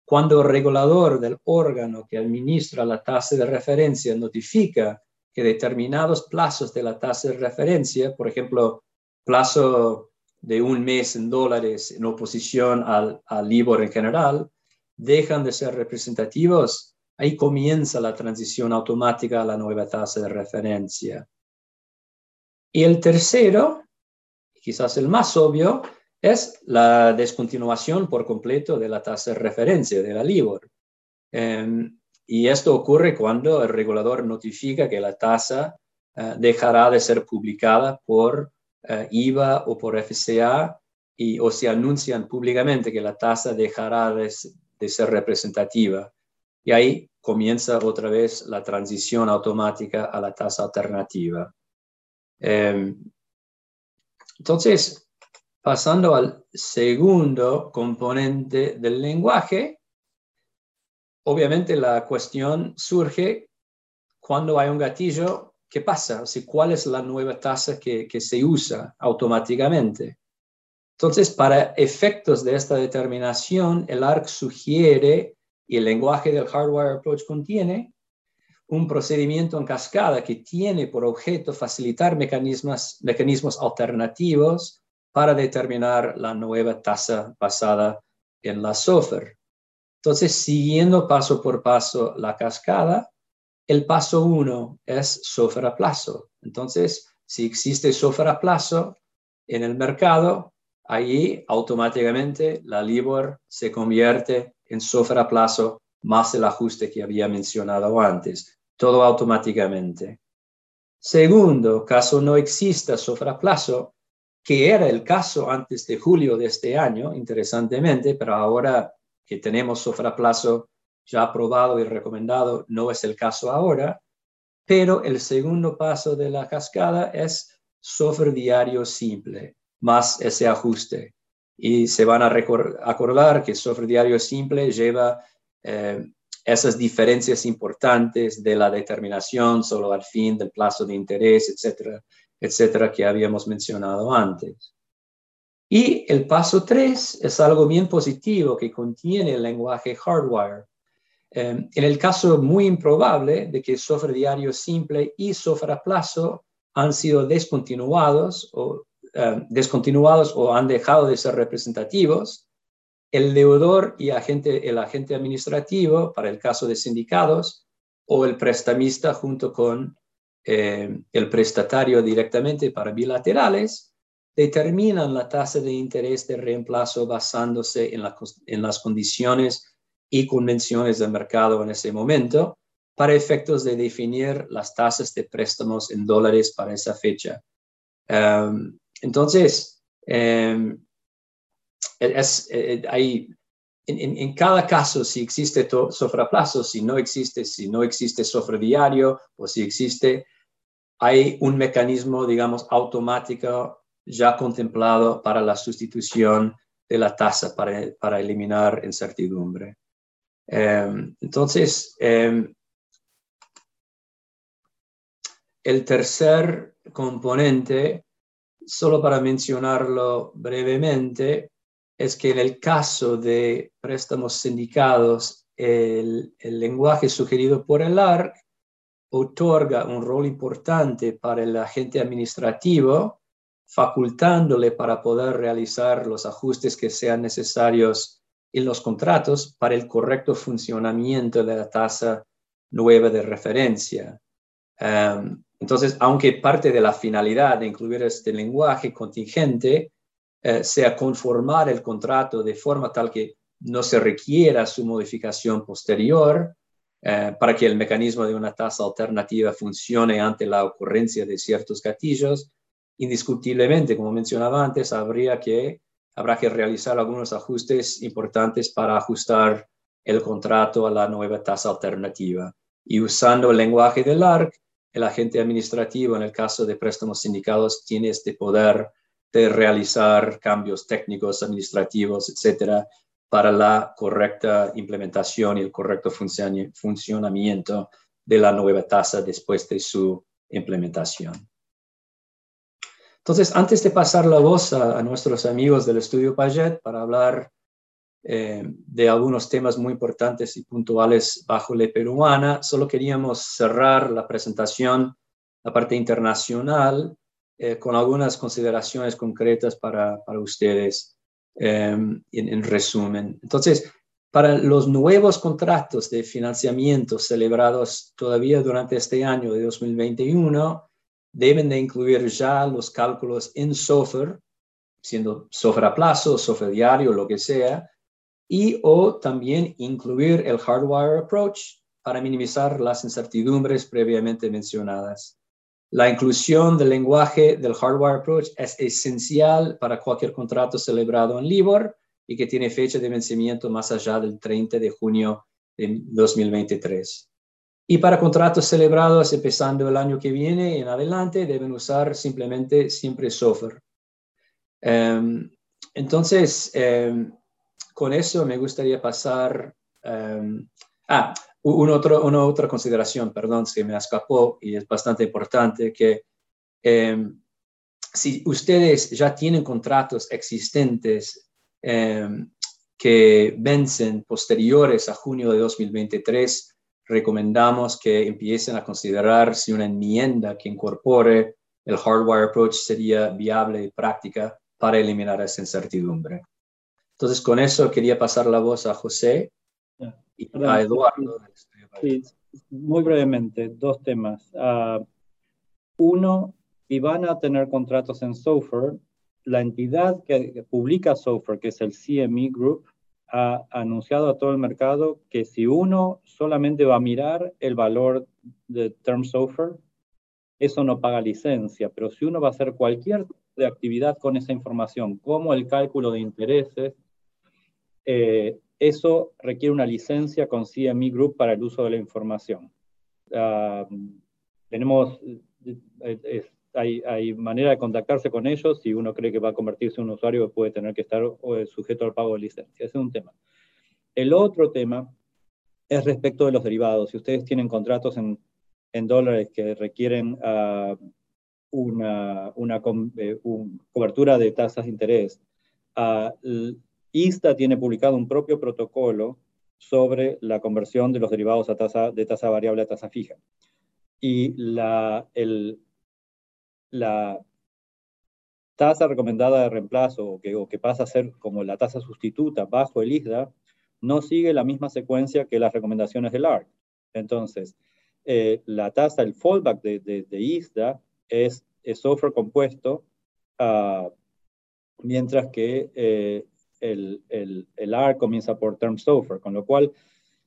Cuando el regulador del órgano que administra la tasa de referencia notifica que determinados plazos de la tasa de referencia, por ejemplo, plazo de un mes en dólares en oposición al, LIBOR en general, dejan de ser representativos, Ahí comienza la transición automática a la nueva tasa de referencia. Y el tercero, quizás el más obvio, es la descontinuación por completo de la tasa de referencia de la LIBOR. Em, y esto ocurre cuando el regulador notifica que la tasa eh, dejará de ser publicada por eh, IVA o por FCA y, o se anuncian públicamente que la tasa dejará de ser representativa. Y ahí comienza otra vez la transición automática a la tasa alternativa. Em, entonces, pasando al segundo componente del lenguaje, obviamente la cuestión surge cuando hay un gatillo, ¿qué pasa? O ¿Cuál es la nueva tasa que, que se usa automáticamente? Entonces, para efectos de esta determinación, el ARC sugiere y el lenguaje del Hardware Approach contiene un procedimiento en cascada que tiene por objeto facilitar mecanismos, mecanismos alternativos para determinar la nueva tasa basada en la software. Entonces, siguiendo paso por paso la cascada, el paso uno es software a plazo. Entonces, si existe software a plazo en el mercado, ahí automáticamente la LIBOR se convierte en software a plazo más el ajuste que había mencionado antes, todo automáticamente. Segundo, caso no exista software a plazo, que era el caso antes de julio de este año, interesantemente, pero ahora que tenemos software ya aprobado y recomendado, no es el caso ahora, pero el segundo paso de la cascada es software diario simple, más ese ajuste y se van a acordar que software diario simple lleva eh, esas diferencias importantes de la determinación solo al fin del plazo de interés, etcétera, etcétera, que habíamos mencionado antes. Y el paso 3 es algo bien positivo que contiene el lenguaje hardware. Eh, en el caso muy improbable de que software diario simple y software a plazo han sido descontinuados o eh, descontinuados o han dejado de ser representativos, el deudor y agente, el agente administrativo, para el caso de sindicados, o el prestamista junto con eh, el prestatario directamente para bilaterales, determinan la tasa de interés de reemplazo basándose en, las condiciones y convenciones del mercado en ese momento para efectos de definir las tasas de préstamos en dólares para esa fecha. Em, entonces, em, es, eh, hay, en, cada caso, si existe plazo, si no existe, si no existe diario o si existe, hay un mecanismo, digamos, automático ya contemplado para la sustitución de la tasa para, para eliminar incertidumbre. Em, entonces, em, el tercer componente, solo para mencionarlo brevemente, es que en el caso de préstamos sindicados, el, el lenguaje sugerido por el ARC otorga un rol importante para el agente administrativo, facultándole para poder realizar los ajustes que sean necesarios en los contratos para el correcto funcionamiento de la tasa nueva de referencia. Em, entonces, aunque parte de la finalidad de incluir este lenguaje contingente eh, sea conformar el contrato de forma tal que no se requiera su modificación posterior, eh, para que el mecanismo de una tasa alternativa funcione ante la ocurrencia de ciertos gatillos, indiscutiblemente, como mencionaba antes, habría que, habrá que realizar algunos ajustes importantes para ajustar el contrato a la nueva tasa alternativa. Y usando el lenguaje del ARC, el agente administrativo, en el caso de préstamos sindicados, tiene este poder de realizar cambios técnicos, administrativos, etcétera, para la correcta implementación y el correcto funcionamiento de la nueva tasa después de su implementación. Entonces, antes de pasar la voz a, nuestros amigos del estudio Paget para hablar eh, de algunos temas muy importantes y puntuales bajo la peruana, solo queríamos cerrar la presentación, la parte internacional, eh, con algunas consideraciones concretas para, para ustedes. Em, en, resumen. Entonces, para los nuevos contratos de financiamiento celebrados todavía durante este año de 2021, deben de incluir ya los cálculos en software, siendo software a plazo, software diario, lo que sea, y o también incluir el hardware approach para minimizar las incertidumbres previamente mencionadas. La inclusión del lenguaje del hardware approach es esencial para cualquier contrato celebrado en LIBOR y que tiene fecha de vencimiento más allá del 30 de junio de 2023. Y para contratos celebrados empezando el año que viene en adelante, deben usar simplemente siempre software. Em, entonces, em, con eso me gustaría pasar... Um, ah, una otra consideración, perdón, se me escapó y es bastante importante, que si ustedes ya tienen contratos existentes que vencen posteriores a junio de 2023, recomendamos que empiecen a considerar si una enmienda que incorpore el hardware approach sería viable y práctica para eliminar esa incertidumbre. Entonces, con eso quería pasar la voz a José a Eduardo. Sí, muy brevemente, dos temas. Uh, uno, si van a tener contratos en software, la entidad que publica software, que es el CME Group, ha anunciado a todo el mercado que si uno solamente va a mirar el valor de Term Software, eso no paga licencia, pero si uno va a hacer cualquier de actividad con esa información, como el cálculo de intereses, eh, eso requiere una licencia con CME Group para el uso de la información. Ah, tenemos, eh, hay, manera de contactarse con ellos si uno cree que va a convertirse en un usuario puede tener que estar sujeto al pago de licencia. Ese es un tema. El otro tema es respecto de los derivados. Si ustedes tienen contratos en, dólares que requieren ah, una, una eh, cobertura de tasas de interés, uh, ISTA tiene publicado un propio protocolo sobre la conversión de los derivados a tasa, de tasa variable a tasa fija. Y la, el, la tasa recomendada de reemplazo, que, o que pasa a ser como la tasa sustituta bajo el ISDA, no sigue la misma secuencia que las recomendaciones del ARC. Entonces, eh, la tasa, el fallback de, de, ISDA es, software compuesto, ah, mientras que eh, el, el, el ARC comienza por term SOFR, con lo cual,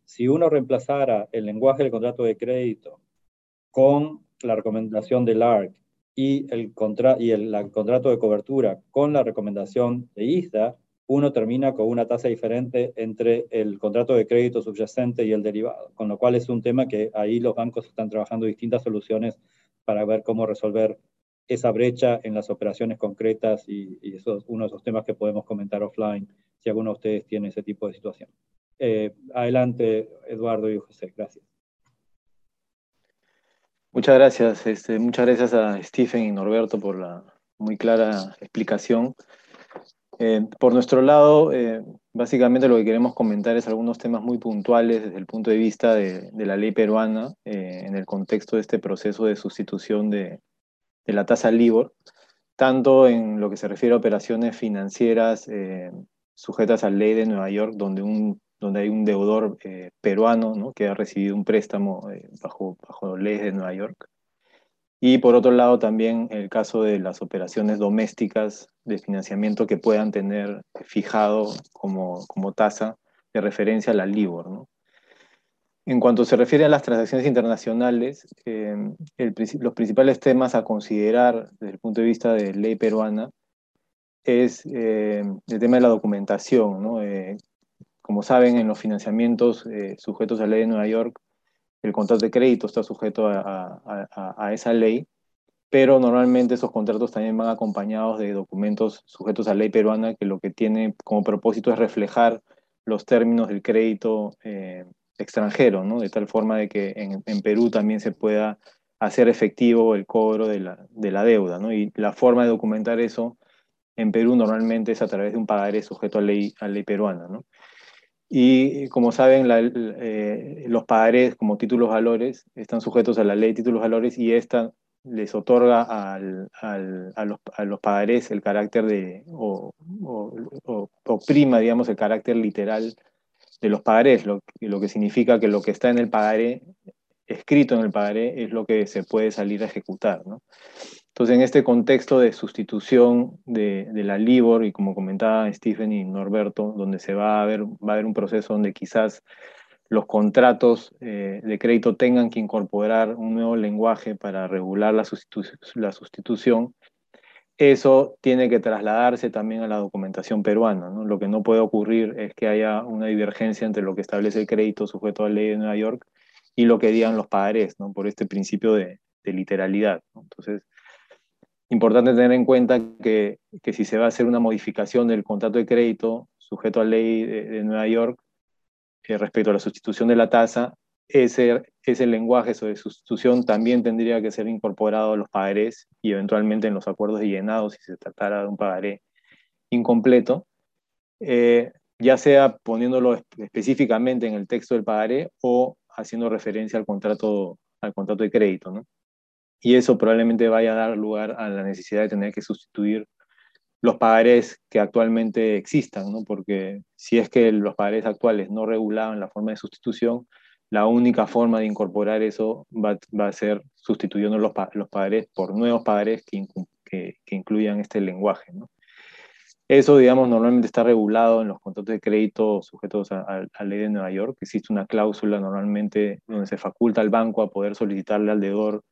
si uno reemplazara el lenguaje del contrato de crédito con la recomendación del ARC y el, contra y el, contrato de cobertura con la recomendación de ISDA, uno termina con una tasa diferente entre el contrato de crédito subyacente y el derivado, con lo cual es un tema que ahí los bancos están trabajando distintas soluciones para ver cómo resolver esa brecha en las operaciones concretas y, eso es uno de esos temas que podemos comentar offline si alguno de ustedes tiene ese tipo de situación. Eh, adelante, Eduardo y José, gracias. Muchas gracias, este, muchas gracias a Stephen y Norberto por la muy clara explicación. Eh, por nuestro lado, eh, básicamente lo que queremos comentar es algunos temas muy puntuales desde el punto de vista de, la ley peruana eh, en el contexto de este proceso de sustitución de, de, la tasa LIBOR, tanto en lo que se refiere a operaciones financieras sujetas a ley de Nueva York, donde un donde hay un deudor eh, peruano ¿no? que ha recibido un préstamo eh, bajo, bajo leyes de Nueva York. Y por otro lado también el caso de las operaciones domésticas de financiamiento que puedan tener fijado como, como tasa de referencia a la LIBOR. ¿no? En cuanto se refiere a las transacciones internacionales, eh, los principales temas a considerar desde el punto de vista de ley peruana es el tema de la documentación, ¿no? Como saben, en los financiamientos eh, sujetos a la ley de Nueva York, el contrato de crédito está sujeto a, esa ley, pero normalmente esos contratos también van acompañados de documentos sujetos a ley peruana que lo que tiene como propósito es reflejar los términos del crédito eh, extranjero, ¿no? de tal forma de que en, Perú también se pueda hacer efectivo el cobro de la, de la deuda. ¿no? Y la forma de documentar eso en Perú normalmente es a través de un pagaré sujeto a ley, a ley peruana. ¿no? Y como saben, eh, los pagarés como títulos valores están sujetos a la ley de títulos valores y esta les otorga al, a, los, a, pagarés el carácter de, o, o, prima, digamos, el carácter literal de los pagarés, lo, que significa que lo que está en el pagaré, escrito en el pagaré, es lo que se puede salir a ejecutar. ¿no? Entonces, en este contexto de sustitución de, la LIBOR, y como comentaba Stephen y Norberto, donde se va a ver, va a haber un proceso donde quizás los contratos eh, de crédito tengan que incorporar un nuevo lenguaje para regular la, la sustitución, eso tiene que trasladarse también a la documentación peruana. ¿no? Lo que no puede ocurrir es que haya una divergencia entre lo que establece el crédito sujeto a la ley de Nueva York y lo que digan los padres, ¿no? por este principio de, de literalidad. ¿no? Entonces, Importante tener en cuenta que, si se va a hacer una modificación del contrato de crédito sujeto a ley de, Nueva York eh, respecto a la sustitución de la tasa, ese, ese lenguaje sobre sustitución también tendría que ser incorporado a los pagarés y eventualmente en los acuerdos de llenado si se tratara de un pagaré incompleto, eh, ya sea poniéndolo específicamente en el texto del pagaré o haciendo referencia al contrato, al contrato de crédito. ¿no? Y eso probablemente vaya a dar lugar a la necesidad de tener que sustituir los pagarés que actualmente existan, ¿no? porque si es que los pagarés actuales no regulaban la forma de sustitución, la única forma de incorporar eso va, a ser sustituyendo los, los pagarés por nuevos pagarés que, incluyan este lenguaje. ¿no? Eso, digamos, normalmente está regulado en los contratos de crédito sujetos a, la ley de Nueva York. Existe una cláusula normalmente donde se faculta al banco a poder solicitarle al deudor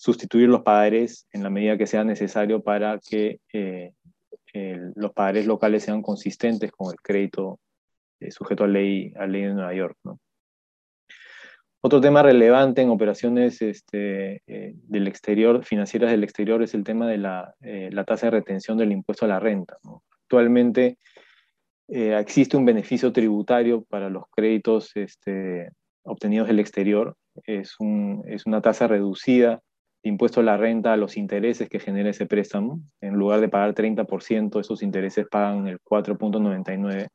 sustituir los padres en la medida que sea necesario para que eh, los padres locales sean consistentes con el crédito eh, sujeto a ley, a ley de Nueva York. Otro tema relevante en operaciones este, eh, del exterior, financieras del exterior, es el tema de la, tasa de retención del impuesto a la renta. Actualmente existe un beneficio tributario para los créditos este, obtenidos del exterior. Es, un, es una tasa reducida impuesto a la renta los intereses que genera ese préstamo. En lugar de pagar 30%, esos intereses pagan el 4.99.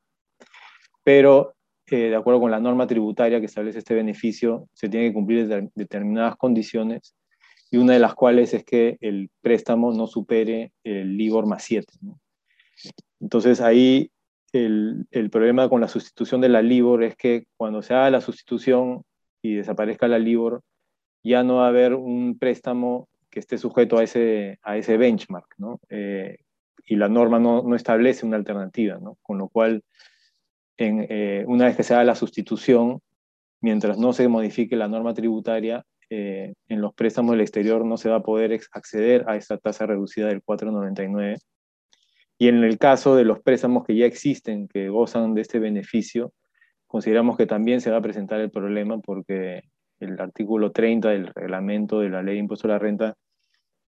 Pero, eh, de acuerdo con la norma tributaria que establece este beneficio, se tiene que cumplir determinadas condiciones y una de las cuales es que el préstamo no supere el LIBOR más 7. Entonces ahí el, el, problema con la sustitución de la LIBOR es que cuando se haga la sustitución y desaparezca la LIBOR, ya no va a haber un préstamo que esté sujeto a ese, a ese benchmark. ¿no? Eh, y la norma no, no, establece una alternativa, ¿no? Con lo cual, en, eh, una vez que se haga la sustitución, mientras no se modifique la norma tributaria, eh, en los préstamos del exterior no se va a poder acceder a esta tasa reducida del 4,99. Y en el caso de los préstamos que ya existen, que gozan de este beneficio, consideramos que también se va a presentar el problema porque el artículo 30 del reglamento de la ley de impuesto a la renta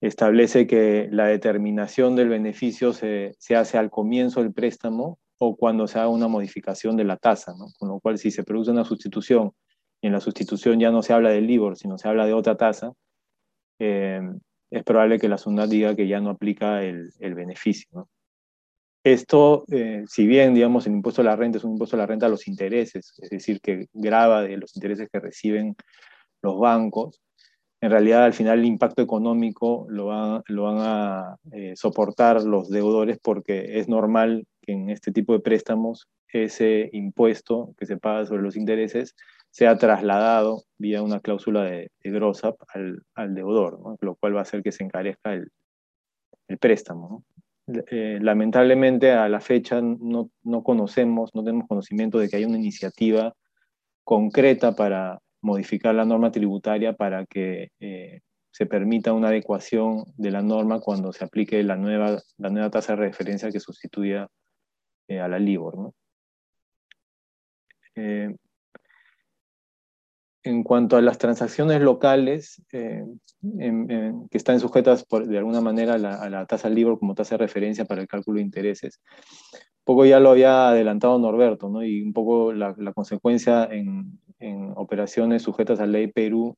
establece que la determinación del beneficio se, se, hace al comienzo del préstamo o cuando se haga una modificación de la tasa, ¿no? con lo cual si se produce una sustitución y en la sustitución ya no se habla del LIBOR, sino se habla de otra tasa, eh, es probable que la SUNAT diga que ya no aplica el, el beneficio. ¿no? Esto, eh, si bien, digamos, el impuesto a la renta es un impuesto a la renta a los intereses, es decir, que graba de los intereses que reciben los bancos, en realidad al final el impacto económico lo, van a eh, soportar los deudores porque es normal que en este tipo de préstamos ese impuesto que se paga sobre los intereses sea trasladado vía una cláusula de, de gross up al, deudor, ¿no? lo cual va a hacer que se encarezca el, el préstamo. Eh, lamentablemente a la fecha no, no conocemos, no tenemos conocimiento de que haya una iniciativa concreta para modificar la norma tributaria para que eh, se permita una adecuación de la norma cuando se aplique la nueva, la nueva tasa de referencia que sustituya eh, a la LIBOR. Eh, en cuanto a las transacciones locales que están sujetas por, de alguna manera a la, tasa LIBOR como tasa de referencia para el cálculo de intereses, poco ya lo había adelantado Norberto, ¿no? y un poco la, consecuencia en, operaciones sujetas a ley Perú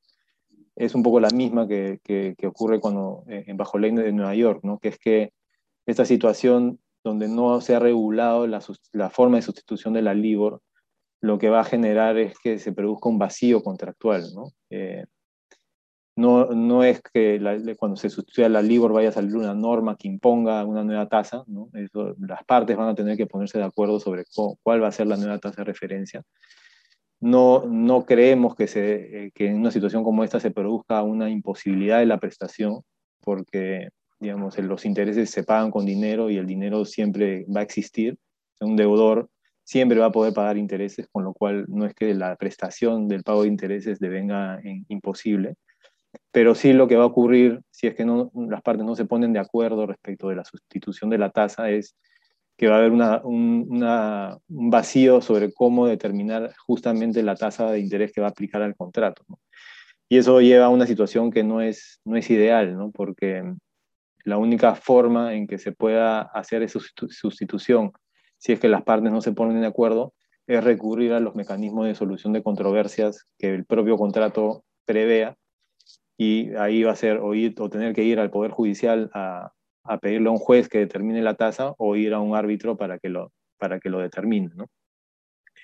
es un poco la misma que, que, que ocurre cuando, eh, en bajo ley de Nueva York, ¿no? que es que esta situación donde no se ha regulado la, la forma de sustitución de la LIBOR, lo que va a generar es que se produzca un vacío contractual. ¿no? Eh, no, no es que cuando se sustituya la LIBOR vaya a salir una norma que imponga una nueva tasa, ¿no? Las partes van a tener que ponerse de acuerdo sobre cuál va a ser la nueva tasa de referencia. No, no creemos que, se, eh, que en una situación como esta se produzca una imposibilidad de la prestación, porque digamos, los intereses se pagan con dinero y el dinero siempre va a existir. Un deudor siempre va a poder pagar intereses, con lo cual no es que la prestación del pago de intereses devenga imposible pero sí lo que va a ocurrir si es que las partes no se ponen de acuerdo respecto de la sustitución de la tasa es que va a haber un, vacío sobre cómo determinar justamente la tasa de interés que va a aplicar al contrato. Y eso lleva a una situación que no es, no es ideal, ¿no? porque la única forma en que se pueda hacer esa sustitución, si es que las partes no se ponen de acuerdo, es recurrir a los mecanismos de solución de controversias que el propio contrato prevea y ahí va a ser o, ir, o tener que ir al Poder Judicial a, a, pedirle a un juez que determine la tasa o ir a un árbitro para que lo, para que lo determine. ¿no?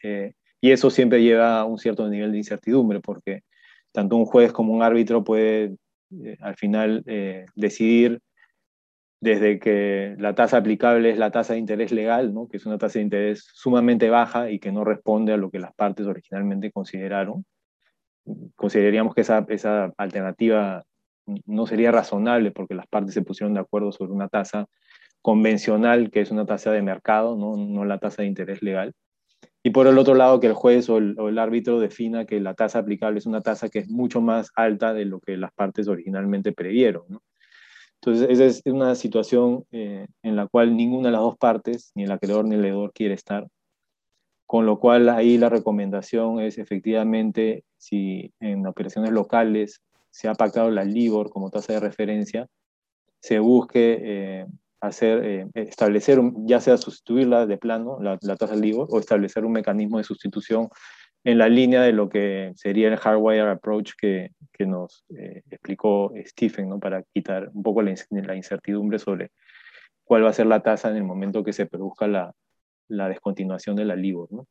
Eh, y eso siempre lleva a un cierto nivel de incertidumbre porque tanto un juez como un árbitro puede eh, al final eh, decidir desde que la tasa aplicable es la tasa de interés legal, ¿no? que es una tasa de interés sumamente baja y que no responde a lo que las partes originalmente consideraron, consideraríamos que esa, esa alternativa no sería razonable porque las partes se pusieron de acuerdo sobre una tasa convencional, que es una tasa de mercado, no, no la tasa de interés legal. Y por el otro lado, que el juez o el, árbitro defina que la tasa aplicable es una tasa que es mucho más alta de lo que las partes originalmente previeron. Entonces, esa es una situación eh, en la cual ninguna de las dos partes, ni el acreedor ni el leedor, quiere estar. Con lo cual ahí la recomendación es efectivamente, si en operaciones locales se ha pactado la LIBOR como tasa de referencia, se busque eh, hacer, eh, establecer, ya sea sustituirla de plano, la, la tasa LIBOR, o establecer un mecanismo de sustitución en la línea de lo que sería el hardwire approach que, que nos eh, explicó Stephen, ¿no? para quitar un poco la, la incertidumbre sobre cuál va a ser la tasa en el momento que se produzca la, la descontinuación de la LIBOR. ¿no?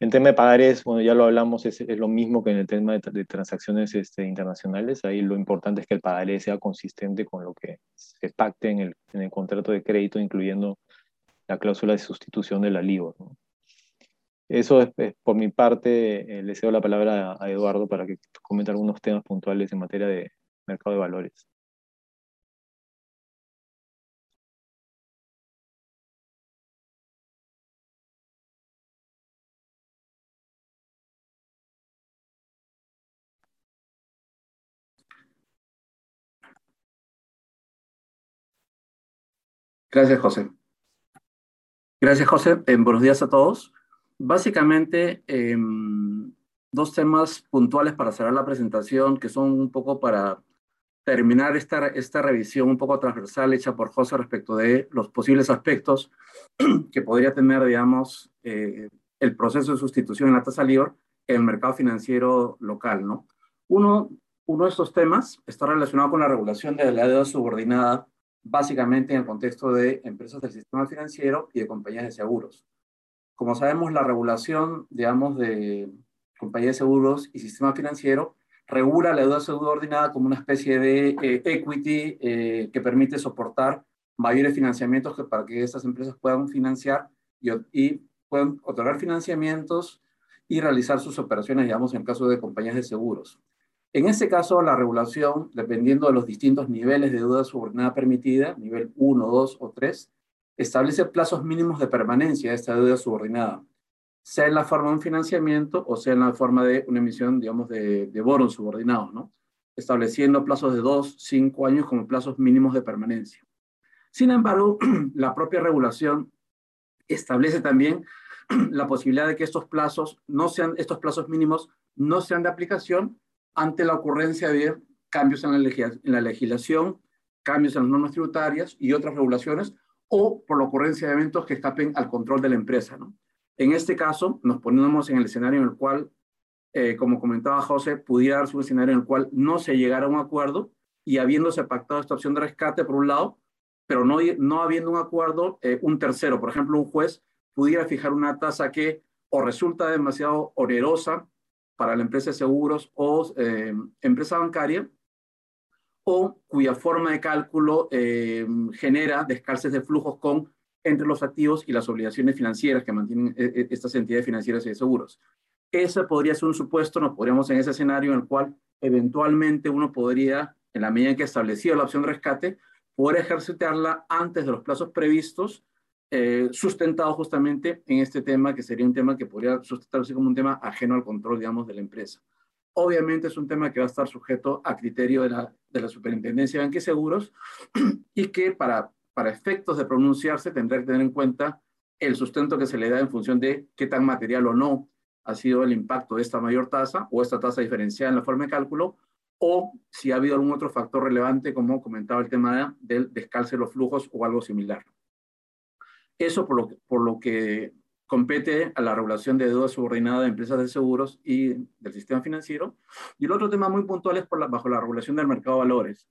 En tema de pagarés, bueno, ya lo hablamos, es, es lo mismo que en el tema de, de transacciones este, internacionales. Ahí lo importante es que el pagaré sea consistente con lo que se pacte en el, en el contrato de crédito, incluyendo la cláusula de sustitución de la LIBOR. ¿no? Eso es, por mi parte, eh, le cedo la palabra a, Eduardo para que comente algunos temas puntuales en materia de mercado de valores. Gracias, José. Gracias, José. Eh, buenos días a todos. Básicamente, em, dos temas puntuales para cerrar la presentación, que son un poco para terminar esta, esta revisión un poco transversal hecha por José respecto de los posibles aspectos que podría tener, digamos, eh, el proceso de sustitución en la tasa LIBOR en el mercado financiero local, ¿no? Uno, uno de estos temas está relacionado con la regulación de la deuda subordinada, básicamente en el contexto de empresas del sistema financiero y de compañías de seguros. Como sabemos, la regulación, digamos, de compañías de seguros y sistema financiero regula la deuda subordinada como una especie de eh, equity eh, que permite soportar mayores financiamientos que para que estas empresas puedan financiar y, y puedan otorgar financiamientos y realizar sus operaciones, digamos, en el caso de compañías de seguros. En este caso, la regulación, dependiendo de los distintos niveles de deuda subordinada permitida, nivel 1, 2 o 3, establece plazos mínimos de permanencia de esta deuda subordinada sea en la forma de un financiamiento o sea en la forma de una emisión, digamos, de, de bonos subordinados, ¿no? Estableciendo plazos de dos, cinco años como plazos mínimos de permanencia. Sin embargo, la propia regulación establece también la posibilidad de que estos plazos no sean, estos plazos mínimos no sean de aplicación ante la ocurrencia de cambios en la legislación, cambios en las normas tributarias y otras regulaciones, o por la ocurrencia de eventos que escapen al control de la empresa, ¿no? En este caso, nos ponemos en el escenario en el cual, eh, como comentaba José, pudiera darse un escenario en el cual no se llegara a un acuerdo y habiéndose pactado esta opción de rescate por un lado, pero no, no habiendo un acuerdo, eh, un tercero, por ejemplo, un juez pudiera fijar una tasa que o resulta demasiado onerosa para la empresa de seguros o eh, empresa bancaria, o cuya forma de cálculo genera descalces de flujos con entre los activos y las obligaciones financieras que mantienen eh, eh, estas entidades financieras y de seguros. Ese podría ser un supuesto, nos podríamos en ese escenario en el cual eventualmente uno podría, en la medida en que establecido la opción de rescate, poder ejercitarla antes de los plazos previstos, eh, sustentado justamente en este tema, que sería un tema que podría sustentarse como un tema ajeno al control, digamos, de la empresa. Obviamente es un tema que va a estar sujeto a criterio de la, de la Superintendencia de Banques Seguros y que para para efectos de pronunciarse, tendrá que tener en cuenta el sustento que se le da en función de qué tan material o no ha sido el impacto de esta mayor tasa o esta tasa diferenciada en la forma de cálculo, o si ha habido algún otro factor relevante, como comentaba el tema del descalce de los flujos o algo similar. Eso por lo, por lo que compete a la regulación de deuda subordinada de empresas de seguros y del sistema financiero. Y el otro tema muy puntual es por la, bajo la regulación del mercado de valores.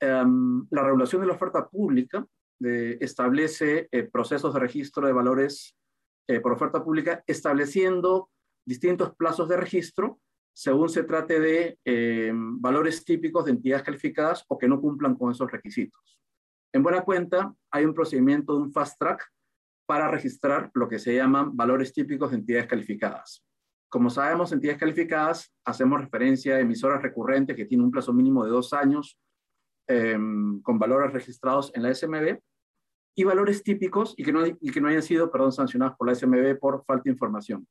Em, la regulación de la oferta pública establece eh, procesos de registro de valores eh, por oferta pública, estableciendo distintos plazos de registro según se trate de em, valores típicos de entidades calificadas o que no cumplan con esos requisitos. En buena cuenta, hay un procedimiento de un fast track para registrar lo que se llaman valores típicos de entidades calificadas. Como sabemos, entidades calificadas, hacemos referencia a emisoras recurrentes que tienen un plazo mínimo de dos años Em, con valores registrados en la SMB y valores típicos y que no, y que no hayan sido perdón, sancionados por la SMB por falta de información.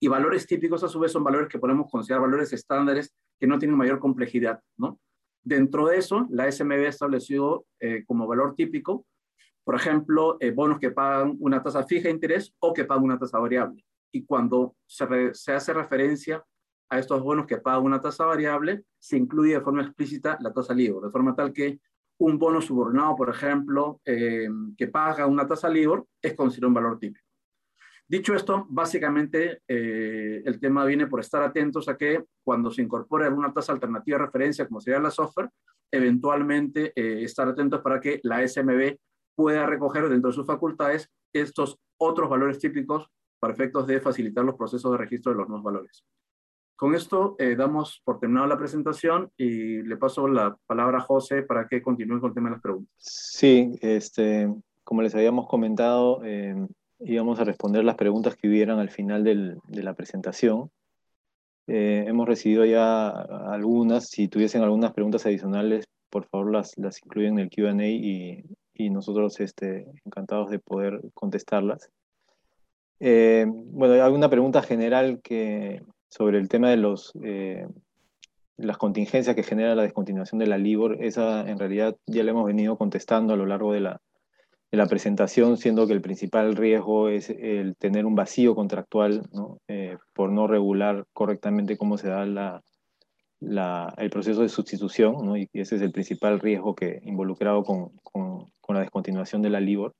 Y valores típicos, a su vez, son valores que podemos considerar valores estándares que no tienen mayor complejidad. ¿no? Dentro de eso, la SMB ha establecido eh, como valor típico, por ejemplo, eh, bonos que pagan una tasa fija de interés o que pagan una tasa variable. Y cuando se, se hace referencia a estos bonos que pagan una tasa variable, se incluye de forma explícita la tasa LIBOR, de forma tal que un bono subordinado, por ejemplo, eh, que paga una tasa LIBOR, es considerado un valor típico. Dicho esto, básicamente eh, el tema viene por estar atentos a que cuando se incorpore alguna tasa alternativa de referencia, como sería la software, eventualmente eh, estar atentos para que la SMB pueda recoger dentro de sus facultades estos otros valores típicos para efectos de facilitar los procesos de registro de los nuevos valores. Con esto eh, damos por terminada la presentación y le paso la palabra a José para que continúe con el tema de las preguntas. Sí, este, como les habíamos comentado, eh, íbamos a responder las preguntas que hubieran al final del, de la presentación. Eh, hemos recibido ya algunas, si tuviesen algunas preguntas adicionales, por favor las, las incluyen en el QA y, y, nosotros este, encantados de poder contestarlas. bueno, hay alguna pregunta general que, sobre el tema de los, eh, las contingencias que genera la descontinuación de la LIBOR, esa en realidad ya la hemos venido contestando a lo largo de la, la presentación, siendo que el principal riesgo es el tener un vacío contractual eh, por no regular correctamente cómo se da el proceso de sustitución, y ese es el principal riesgo que involucrado con, la descontinuación de la LIBOR.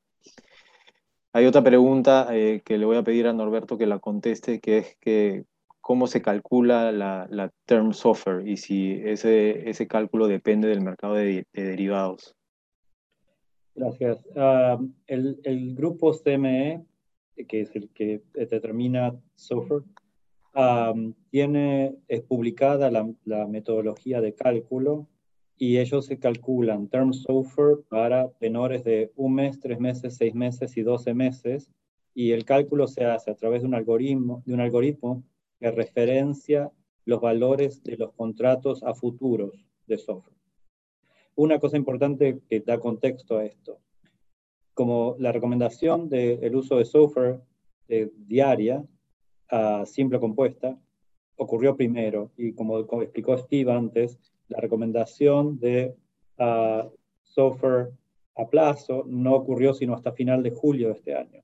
Hay otra pregunta eh, que le voy a pedir a Norberto que la conteste, que es que cómo se calcula la, term software y si ese, ese cálculo depende del mercado de derivados. Gracias. Ah, el, el, grupo CME, que es el que determina software, tiene es publicada la, metodología de cálculo y ellos se calculan term software para tenores de un mes, tres meses, seis meses y doce meses y el cálculo se hace a través de un algoritmo, de un algoritmo que referencia los valores de los contratos a futuros de software. Una cosa importante que da contexto a esto, como la recomendación del uso de software eh, diaria a simple compuesta ocurrió primero y como, explicó Steve antes, la recomendación de software a plazo no ocurrió sino hasta final de julio de este año.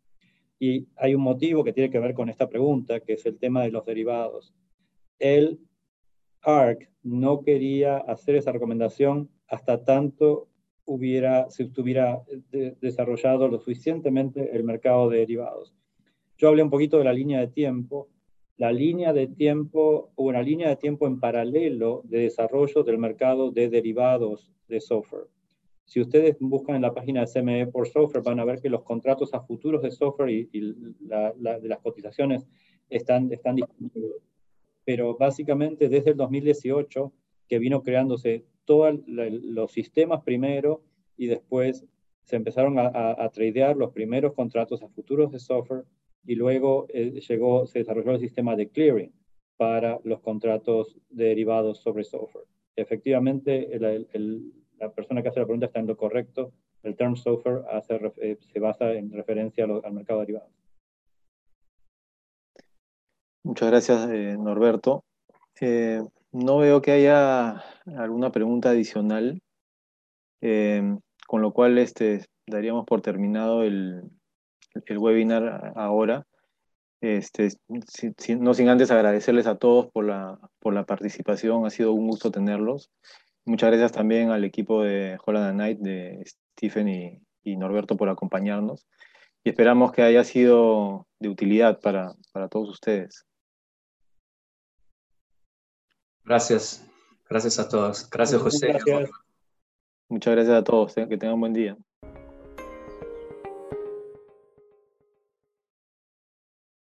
Y hay un motivo que tiene que ver con esta pregunta, que es el tema de los derivados. El ARC no quería hacer esa recomendación hasta tanto hubiera, se estuviera desarrollado lo suficientemente el mercado de derivados. Yo hablé un poquito de la línea de tiempo. La línea de tiempo, o una línea de tiempo en paralelo de desarrollo del mercado de derivados de software. Si ustedes buscan en la página de CME por software, van a ver que los contratos a futuros de software y, de las cotizaciones están, están disponibles. Pero básicamente desde el 2018 que vino creándose todos los sistemas primero y después se empezaron a, tradear los primeros contratos a futuros de software y luego eh, se desarrolló el sistema de clearing para los contratos derivados sobre software. Efectivamente, la persona que hace la pregunta está en lo correcto. El term software eh, se basa en referencia al mercado derivado. Muchas gracias, eh, Norberto. No veo que haya alguna pregunta adicional, con lo cual este, daríamos por terminado el, webinar ahora. Este, no sin antes agradecerles a todos por la, por la participación, ha sido un gusto tenerlos. Muchas gracias también al equipo de Holland Night, de Stephen y, y, Norberto por acompañarnos. Y esperamos que haya sido de utilidad para, para todos ustedes. Gracias. Gracias a todos. Gracias, José. Muchas gracias a todos. Que tengan buen día.